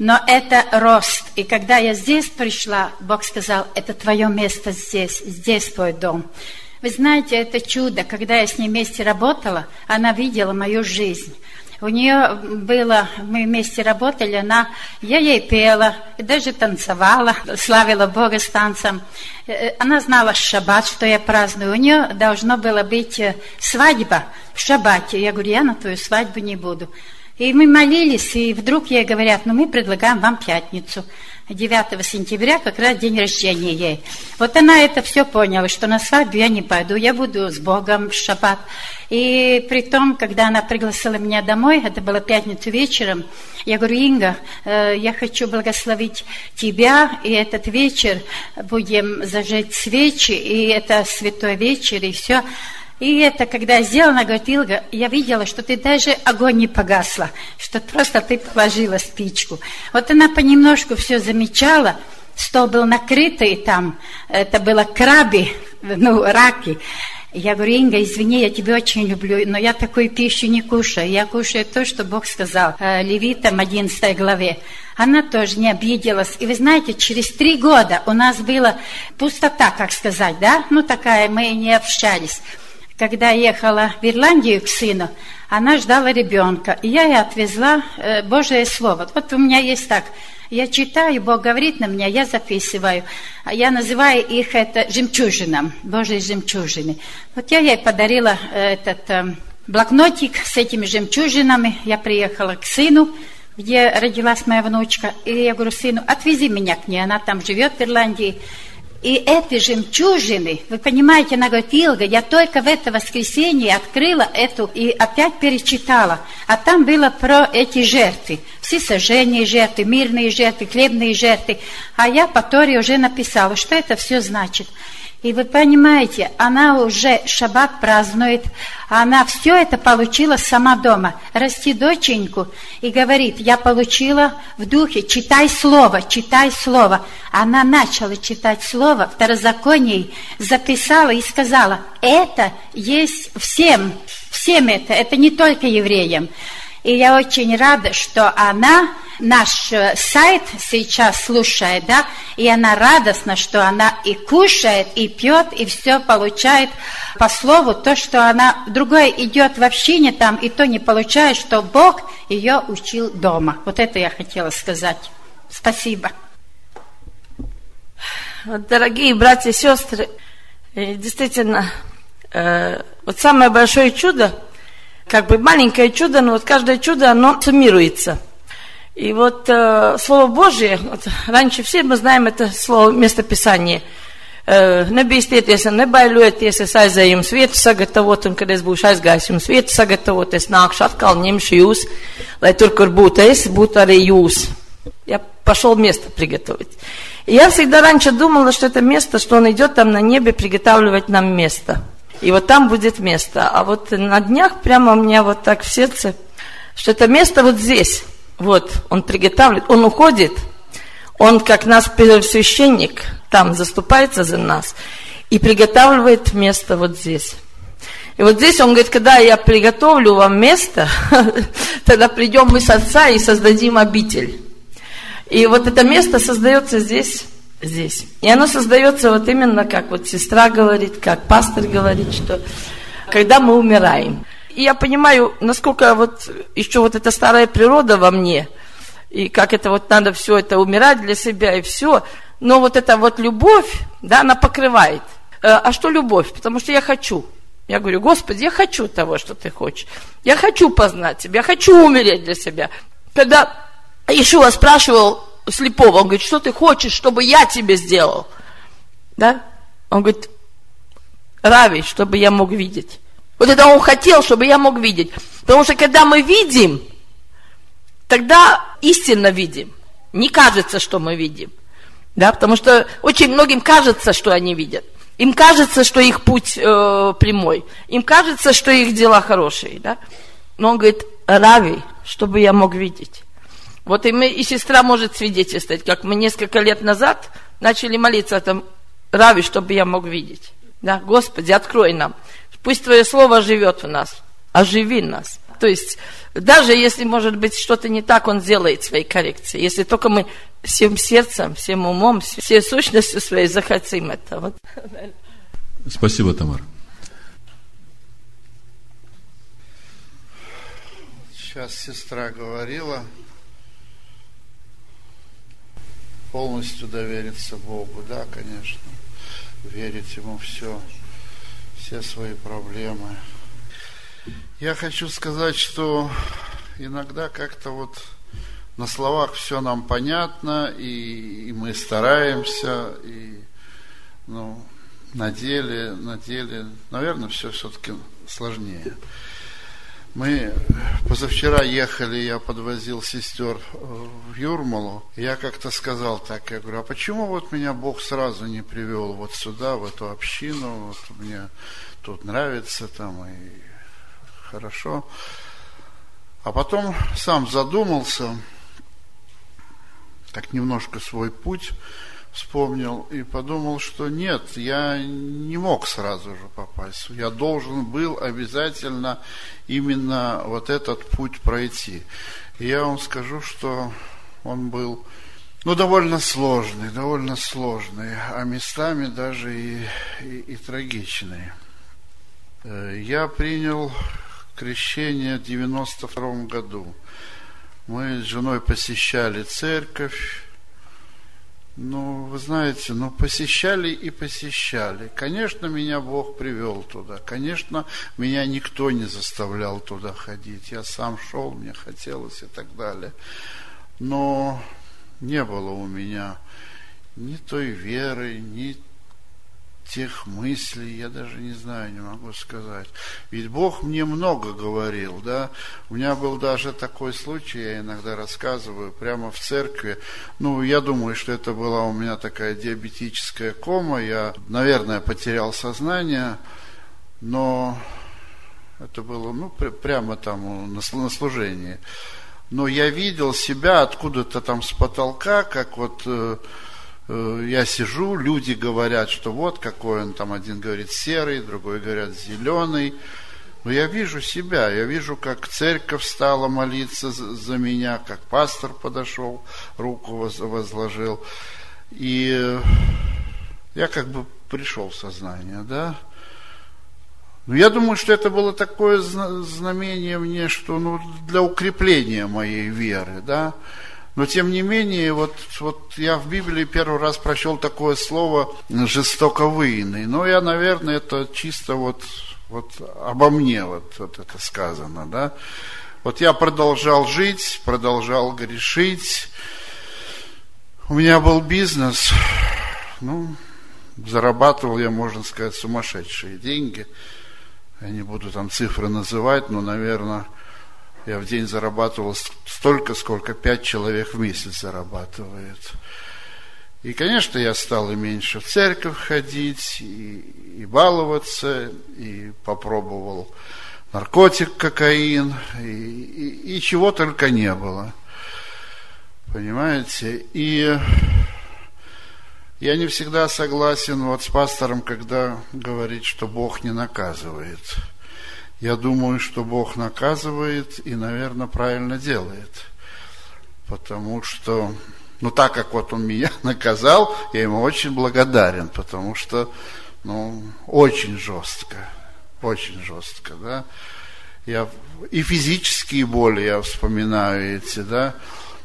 Но это рост. И когда я здесь пришла, Бог сказал, это твое место здесь, здесь твой дом. Вы знаете, это чудо. Когда я с ней вместе работала, она видела мою жизнь. У нее было, мы вместе работали, она, я ей пела, и даже танцевала, славила Бога с танцем. Э, она знала шаббат, что я праздную. У нее должно было быть э, свадьба в шаббате. Я говорю, я на твою свадьбу не буду. И мы молились, и вдруг ей говорят, ну мы предлагаем вам пятницу. 9 сентября как раз день рождения ей. Вот она это все поняла, что на свадьбу я не пойду, я буду с Богом в шаббат. И при том, когда она пригласила меня домой, это было пятницу вечером, я говорю, Инга, э, я хочу благословить тебя, и этот вечер будем зажечь свечи, и это святой вечер, и все. И это, когда она говорит, Илга, я видела, что ты даже огонь не погасла, что просто ты положила спичку. Вот она понемножку все замечала, стол был накрытый там, это было краби, ну, раки. Я говорю, Инга, извини, я тебя очень люблю, но я такую пищу не кушаю. Я кушаю то, что Бог сказал э, Левитам 11 главе. Она тоже не обиделась. И вы знаете, через три года у нас была пустота, как сказать, да? Ну, такая, мы не общались. Когда ехала в Ирландию к сыну, она ждала ребенка. И я ей отвезла э, Божие Слово. Вот у меня есть так. Я читаю, Бог говорит на меня, я записываю. Я называю их это жемчужином, Божьей жемчужины. Вот я ей подарила э, этот э, блокнотик с этими жемчужинами. Я приехала к сыну, где родилась моя внучка. И я говорю, сыну, отвези меня к ней. Она там живет в Ирландии. И эти жемчужины, вы понимаете, она говорит, Илга, я только в это воскресенье открыла эту и опять перечитала. А там было про эти жертвы. Все сожжения жертвы, мирные жертвы, хлебные жертвы. А я по Торе уже написала, что это все значит. И вы понимаете, она уже шаббат празднует, она все это получила сама дома. Расти доченьку и говорит, я получила в духе, читай слово, читай слово. Она начала читать слово, второзаконие записала и сказала, это есть всем, всем это, это не только евреям. И я очень рада, что она наш э, сайт сейчас слушает, да, и она радостна, что она и кушает, и пьет, и все получает по слову, то, что она другое идет в общине там, и то не получает, что Бог ее учил дома. Вот это я хотела сказать. Спасибо. Дорогие братья и сестры, э, действительно, э, вот самое большое чудо – как бы маленькое чудо, но вот каждое чудо, оно суммируется. И вот э, Слово Божие, вот, раньше все мы знаем это слово местописание. Nebīsties un nebailieties, es aizēju jums vietu sagatavot, un kad es būšu aizgājis jums vietu sagatavot, es nākšu atkal, ņemšu jūs, lai tur, kur būtu es, būtu arī jūs. Я пошел место приготовить. И я всегда раньше думала, что это место, что он идет там на небе приготавливать нам место. И вот там будет место. А вот на днях прямо у меня вот так в сердце, что это место вот здесь. Вот, он приготавливает, он уходит, он как наш священник там заступается за нас и приготавливает место вот здесь. И вот здесь он говорит, когда я приготовлю вам место, тогда придем мы с отца и создадим обитель. И вот это место создается здесь, здесь. И оно создается вот именно, как вот сестра говорит, как пастор говорит, что когда мы умираем. И я понимаю, насколько вот еще вот эта старая природа во мне, и как это вот надо все это умирать для себя и все. Но вот эта вот любовь, да, она покрывает. Э, а что любовь? Потому что я хочу. Я говорю, Господи, я хочу того, что ты хочешь. Я хочу познать тебя, я хочу умереть для себя. Когда Ишуа спрашивал слепого. Он говорит, что ты хочешь, чтобы я тебе сделал? Да? Он говорит, Рави, чтобы я мог видеть. Вот это он хотел, чтобы я мог видеть. Потому что когда мы видим, тогда истинно видим. Не кажется, что мы видим. Да, потому что очень многим кажется, что они видят. Им кажется, что их путь э, прямой. Им кажется, что их дела хорошие. Да? Но он говорит, Рави, чтобы я мог видеть. Вот и, мы, и сестра может свидетельствовать, как мы несколько лет назад начали молиться там, Рави, чтобы я мог видеть. Да, Господи, открой нам. Пусть Твое Слово живет в нас. Оживи нас. То есть, даже если, может быть, что-то не так, Он сделает свои коррекции. Если только мы всем сердцем, всем умом, всей сущностью своей захотим это. Вот. Спасибо, Тамара. Сейчас сестра говорила, полностью довериться Богу, да, конечно, верить Ему все, все свои проблемы. Я хочу сказать, что иногда как-то вот на словах все нам понятно, и, и мы стараемся, и ну, на деле, на деле, наверное, все все-таки сложнее. Мы позавчера ехали, я подвозил сестер в Юрмалу. Я как-то сказал так, я говорю, а почему вот меня Бог сразу не привел вот сюда, в эту общину, вот мне тут нравится там и хорошо. А потом сам задумался, так немножко свой путь вспомнил и подумал, что нет, я не мог сразу же попасть. Я должен был обязательно именно вот этот путь пройти. И я вам скажу, что он был ну, довольно сложный, довольно сложный, а местами даже и, и, и трагичный. Э, я принял крещение в 92 году. Мы с женой посещали церковь. Ну, вы знаете, ну, посещали и посещали. Конечно, меня Бог привел туда. Конечно, меня никто не заставлял туда ходить. Я сам шел, мне хотелось и так далее. Но не было у меня ни той веры, ни тех мыслей, я даже не знаю, не могу сказать. Ведь Бог мне много говорил, да. У меня был даже такой случай, я иногда рассказываю, прямо в церкви. Ну, я думаю, что это была у меня такая диабетическая кома. Я, наверное, потерял сознание, но это было, ну, прямо там на служении. Но я видел себя откуда-то там с потолка, как вот Э, я сижу, люди говорят, что вот какой он там, один говорит серый, другой говорят зеленый. Но я вижу себя, я вижу, как церковь стала молиться за меня, как пастор подошел, руку возложил. И я как бы пришел в сознание, да. Но я думаю, что это было такое знамение мне, что ну, для укрепления моей веры, да. Но тем не менее, вот, вот я в Библии первый раз прочел такое слово жестоковыйный. Но я, наверное, это чисто вот, вот обо мне вот, вот это сказано, да. Вот я продолжал жить, продолжал грешить. У меня был бизнес, ну, зарабатывал я, можно сказать, сумасшедшие деньги. Я не буду там цифры называть, но, наверное, я в день зарабатывал столько, сколько пять человек в месяц зарабатывает. И, конечно, я стал и меньше в церковь ходить, и, и баловаться, и попробовал наркотик, кокаин, и, и, и чего только не было. Понимаете? И я не всегда согласен вот с пастором, когда говорит, что Бог не наказывает. Я думаю, что Бог наказывает и, наверное, правильно делает. Потому что, ну так как вот Он меня наказал, я Ему очень благодарен, потому что, ну, очень жестко, очень жестко, да. Я и физические боли я вспоминаю эти, да.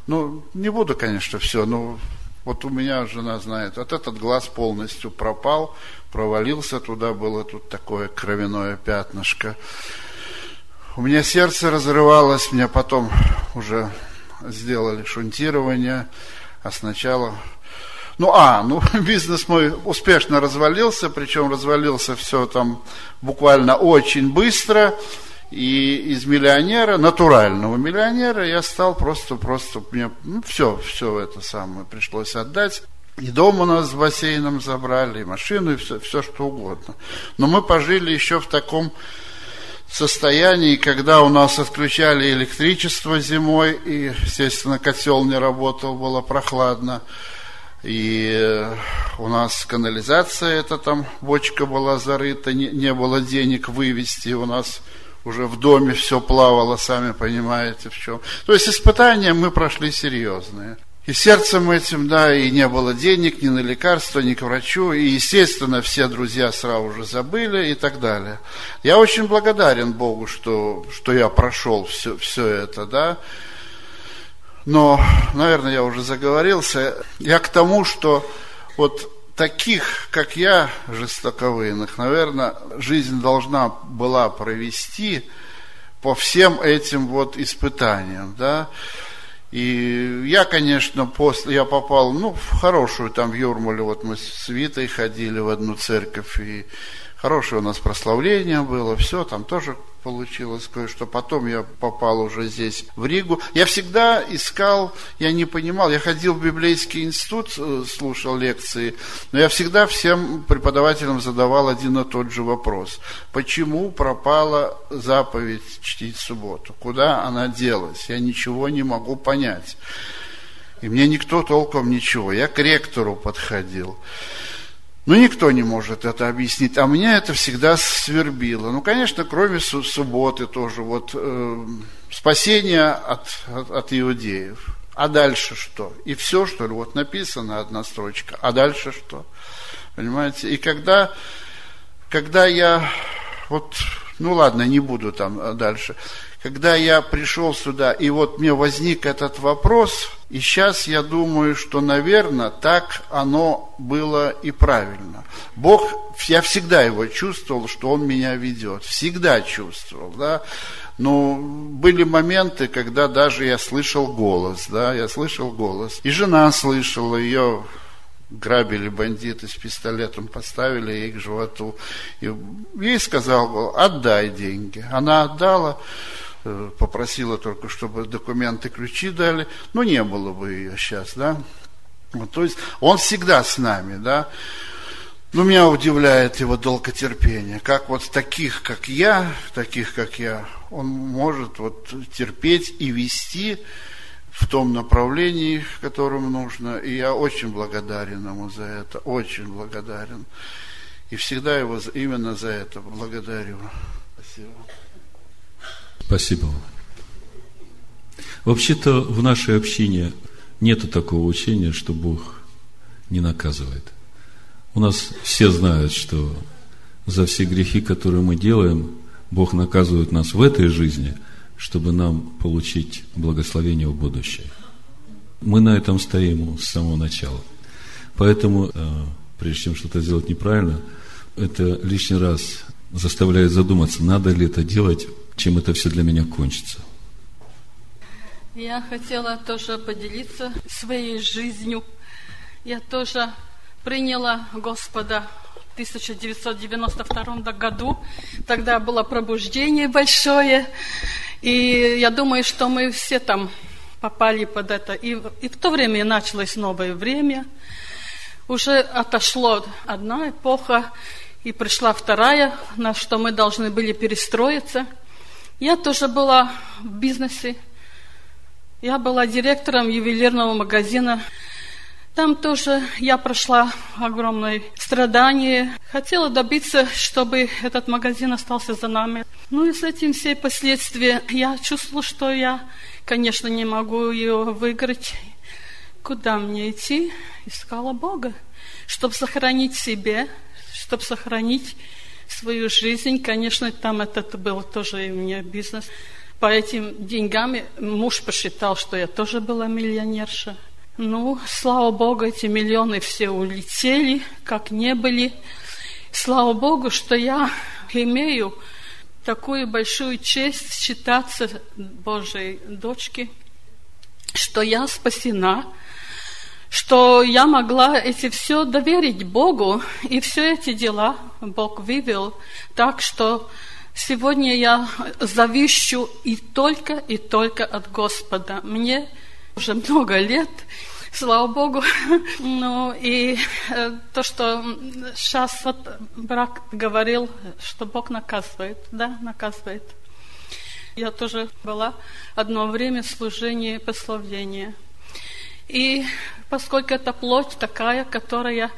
Ну, не буду, конечно, все, но вот у меня жена знает, вот этот глаз полностью пропал, провалился туда, было тут такое кровяное пятнышко. У меня сердце разрывалось, меня потом уже сделали шунтирование, а сначала... Ну, а, ну, бизнес мой успешно развалился, причем развалился все там буквально очень быстро, и из миллионера, натурального миллионера, я стал просто, просто, мне, ну, все, все это самое пришлось отдать. И дом у нас с бассейном забрали, и машину, и все, все что угодно. Но мы пожили еще в таком состоянии, когда у нас отключали электричество зимой, и, естественно, котел не работал, было прохладно. И у нас канализация, эта там бочка была зарыта, не, не было денег вывести, у нас уже в доме все плавало, сами понимаете в чем. То есть испытания мы прошли серьезные. И сердцем этим, да, и не было денег ни на лекарства, ни к врачу. И, естественно, все друзья сразу же забыли и так далее. Я очень благодарен Богу, что, что я прошел все, все это, да. Но, наверное, я уже заговорился. Я к тому, что вот таких, как я, жестоковыйных, наверное, жизнь должна была провести по всем этим вот испытаниям, да. И я, конечно, после, я попал, ну, в хорошую, там в Юрмале, вот мы с Витой ходили в одну церковь, и хорошее у нас прославление было, все, там тоже получилось кое-что. Потом я попал уже здесь, в Ригу. Я всегда искал, я не понимал, я ходил в библейский институт, э, слушал лекции, но я всегда всем преподавателям задавал один и тот же вопрос. Почему пропала заповедь чтить субботу? Куда она делась? Я ничего не могу понять. И мне никто толком ничего. Я к ректору подходил. Ну, никто не может это объяснить, а меня это всегда свербило. Ну, конечно, кроме субботы тоже, вот э, спасение от, от, от иудеев. А дальше что? И все, что ли? Вот написано одна строчка. А дальше что? Понимаете? И когда, когда я вот, ну ладно, не буду там э, дальше. Когда я пришел сюда, и вот мне возник этот вопрос, и сейчас я думаю, что, наверное, так оно было и правильно. Бог, я всегда его чувствовал, что он меня ведет, всегда чувствовал, да. Но были моменты, когда даже я слышал голос, да, я слышал голос. И жена слышала, ее грабили бандиты с пистолетом, поставили ей к животу. И ей сказал, отдай деньги. Она отдала, попросила только, чтобы документы, ключи дали, но не было бы ее сейчас, да. Вот, то есть он всегда с нами, да. Но меня удивляет его долготерпение. Как вот таких, как я, таких, как я, он может вот терпеть и вести в том направлении, в котором нужно. И я очень благодарен ему за это, очень благодарен. И всегда его именно за это благодарю. Спасибо. Спасибо. Вообще-то в нашей общине нету такого учения, что Бог не наказывает. У нас все знают, что за все грехи, которые мы делаем, Бог наказывает нас в этой жизни, чтобы нам получить благословение в будущее. Мы на этом стоим с самого начала. Поэтому, э, прежде чем что-то сделать неправильно, это лишний раз заставляет задуматься, надо ли это делать, чем это все для меня кончится. Я хотела тоже поделиться своей жизнью. Я тоже приняла Господа в 1992 году. Тогда было пробуждение большое. И я думаю, что мы все там попали под это. И, и в то время началось новое время. Уже отошло одна эпоха, и пришла вторая, на что мы должны были перестроиться. Я тоже была в бизнесе. Я была директором ювелирного магазина там тоже я прошла огромное страдание. Хотела добиться, чтобы этот магазин остался за нами. Ну и с этим все последствия. Я чувствовала, что я, конечно, не могу ее выиграть. Куда мне идти? Искала Бога, чтобы сохранить себе, чтобы сохранить свою жизнь. Конечно, там это был тоже у меня бизнес. По этим деньгам муж посчитал, что я тоже была миллионерша. Ну, слава Богу, эти миллионы все улетели, как не были. Слава Богу, что я имею такую большую честь считаться Божьей дочкой, что я спасена, что я могла эти все доверить Богу, и все эти дела Бог вывел так, что сегодня я завищу и только, и только от Господа. Мне уже много лет, слава Богу. Ну и э, то, что сейчас вот брак говорил, что Бог наказывает, да, наказывает. Я тоже была одно время в служении прославления. И поскольку это плоть такая, которая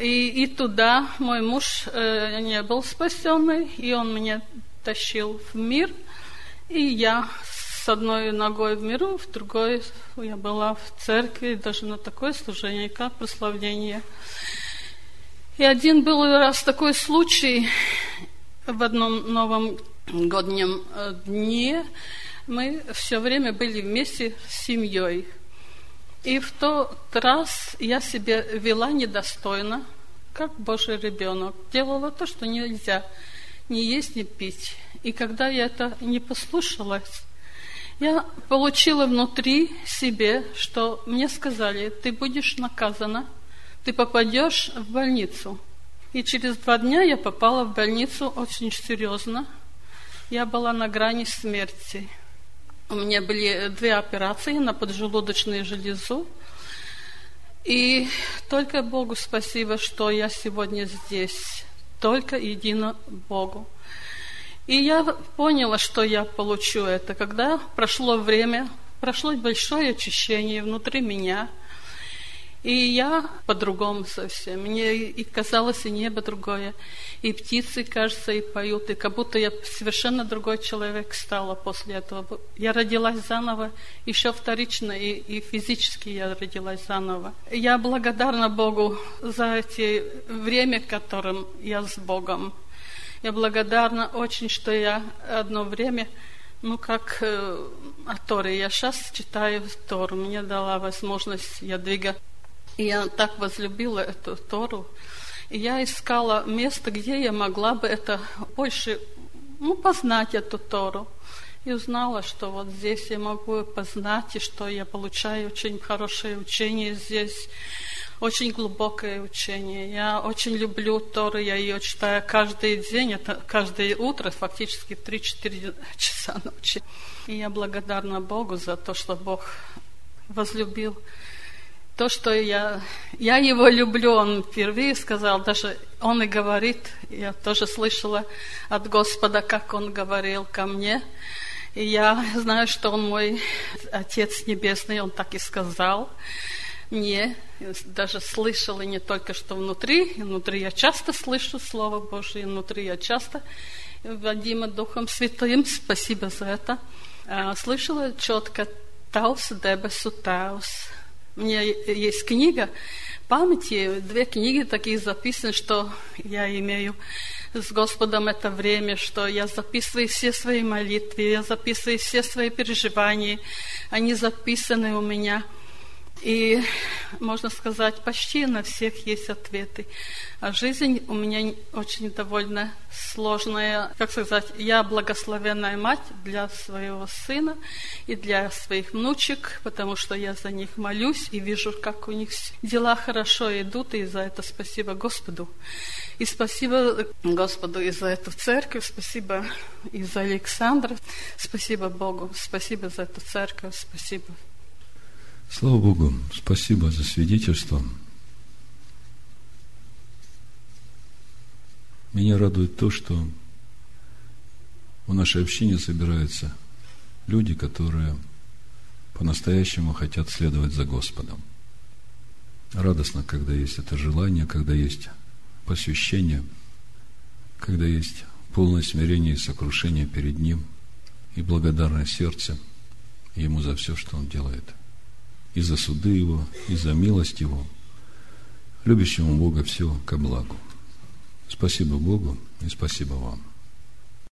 и, и туда мой муж э, не был спасенный, и он меня тащил в мир, и я с одной ногой в миру, в другой я была в церкви, даже на такое служение, как прославление. И один был раз такой случай в одном новом годнем э, дне. Мы все время были вместе с семьей. И в тот раз я себя вела недостойно, как Божий ребенок. Делала то, что нельзя не есть, не пить. И когда я это не послушалась, я получила внутри себе, что мне сказали, ты будешь наказана, ты попадешь в больницу. И через два дня я попала в больницу очень серьезно. Я была на грани смерти. У меня были две операции на поджелудочную железу. И только Богу спасибо, что я сегодня здесь. Только едино Богу. И я поняла, что я получу это, когда прошло время, прошло большое очищение внутри меня. И я по-другому совсем. Мне и казалось, и небо другое, и птицы, кажется, и поют, и как будто я совершенно другой человек стала после этого. Я родилась заново, еще вторично, и, и физически я родилась заново. Я благодарна Богу за эти время, которым я с Богом. Я благодарна очень, что я одно время, ну, как э, о Торе, я сейчас читаю Тору, мне дала возможность, я двигаю. И я так возлюбила эту Тору, и я искала место, где я могла бы это больше, ну, познать эту Тору. И узнала, что вот здесь я могу познать, и что я получаю очень хорошее учение здесь очень глубокое учение. Я очень люблю Тору, я ее читаю каждый день, это каждое утро, фактически 3-4 часа ночи. И я благодарна Богу за то, что Бог возлюбил то, что я, я его люблю, он впервые сказал, даже он и говорит, я тоже слышала от Господа, как он говорил ко мне, и я знаю, что он мой Отец Небесный, он так и сказал мне, даже слышала не только что внутри, внутри я часто слышу Слово Божие, внутри я часто Вадима Духом Святым, спасибо за это, а, слышала четко «Таус дебесу таус». У меня есть книга памяти, две книги такие записаны, что я имею с Господом это время, что я записываю все свои молитвы, я записываю все свои переживания, они записаны у меня – и, можно сказать, почти на всех есть ответы. А жизнь у меня очень довольно сложная. Как сказать, я благословенная мать для своего сына и для своих внучек, потому что я за них молюсь и вижу, как у них дела хорошо идут, и за это спасибо Господу. И спасибо Господу и за эту церковь, спасибо и за Александра, спасибо Богу, спасибо за эту церковь, спасибо Слава Богу, спасибо за свидетельство. Меня радует то, что в нашей общине собираются люди, которые по-настоящему хотят следовать за Господом. Радостно, когда есть это желание, когда есть посвящение, когда есть полное смирение и сокрушение перед Ним и благодарное сердце Ему за все, что Он делает – и за суды Его, и за милость Его, любящему Бога все ко благу. Спасибо Богу и спасибо вам.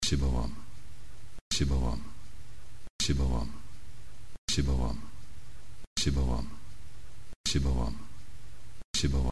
Спасибо вам. Спасибо вам. Спасибо вам. Спасибо вам. Спасибо вам. Спасибо вам. Спасибо вам.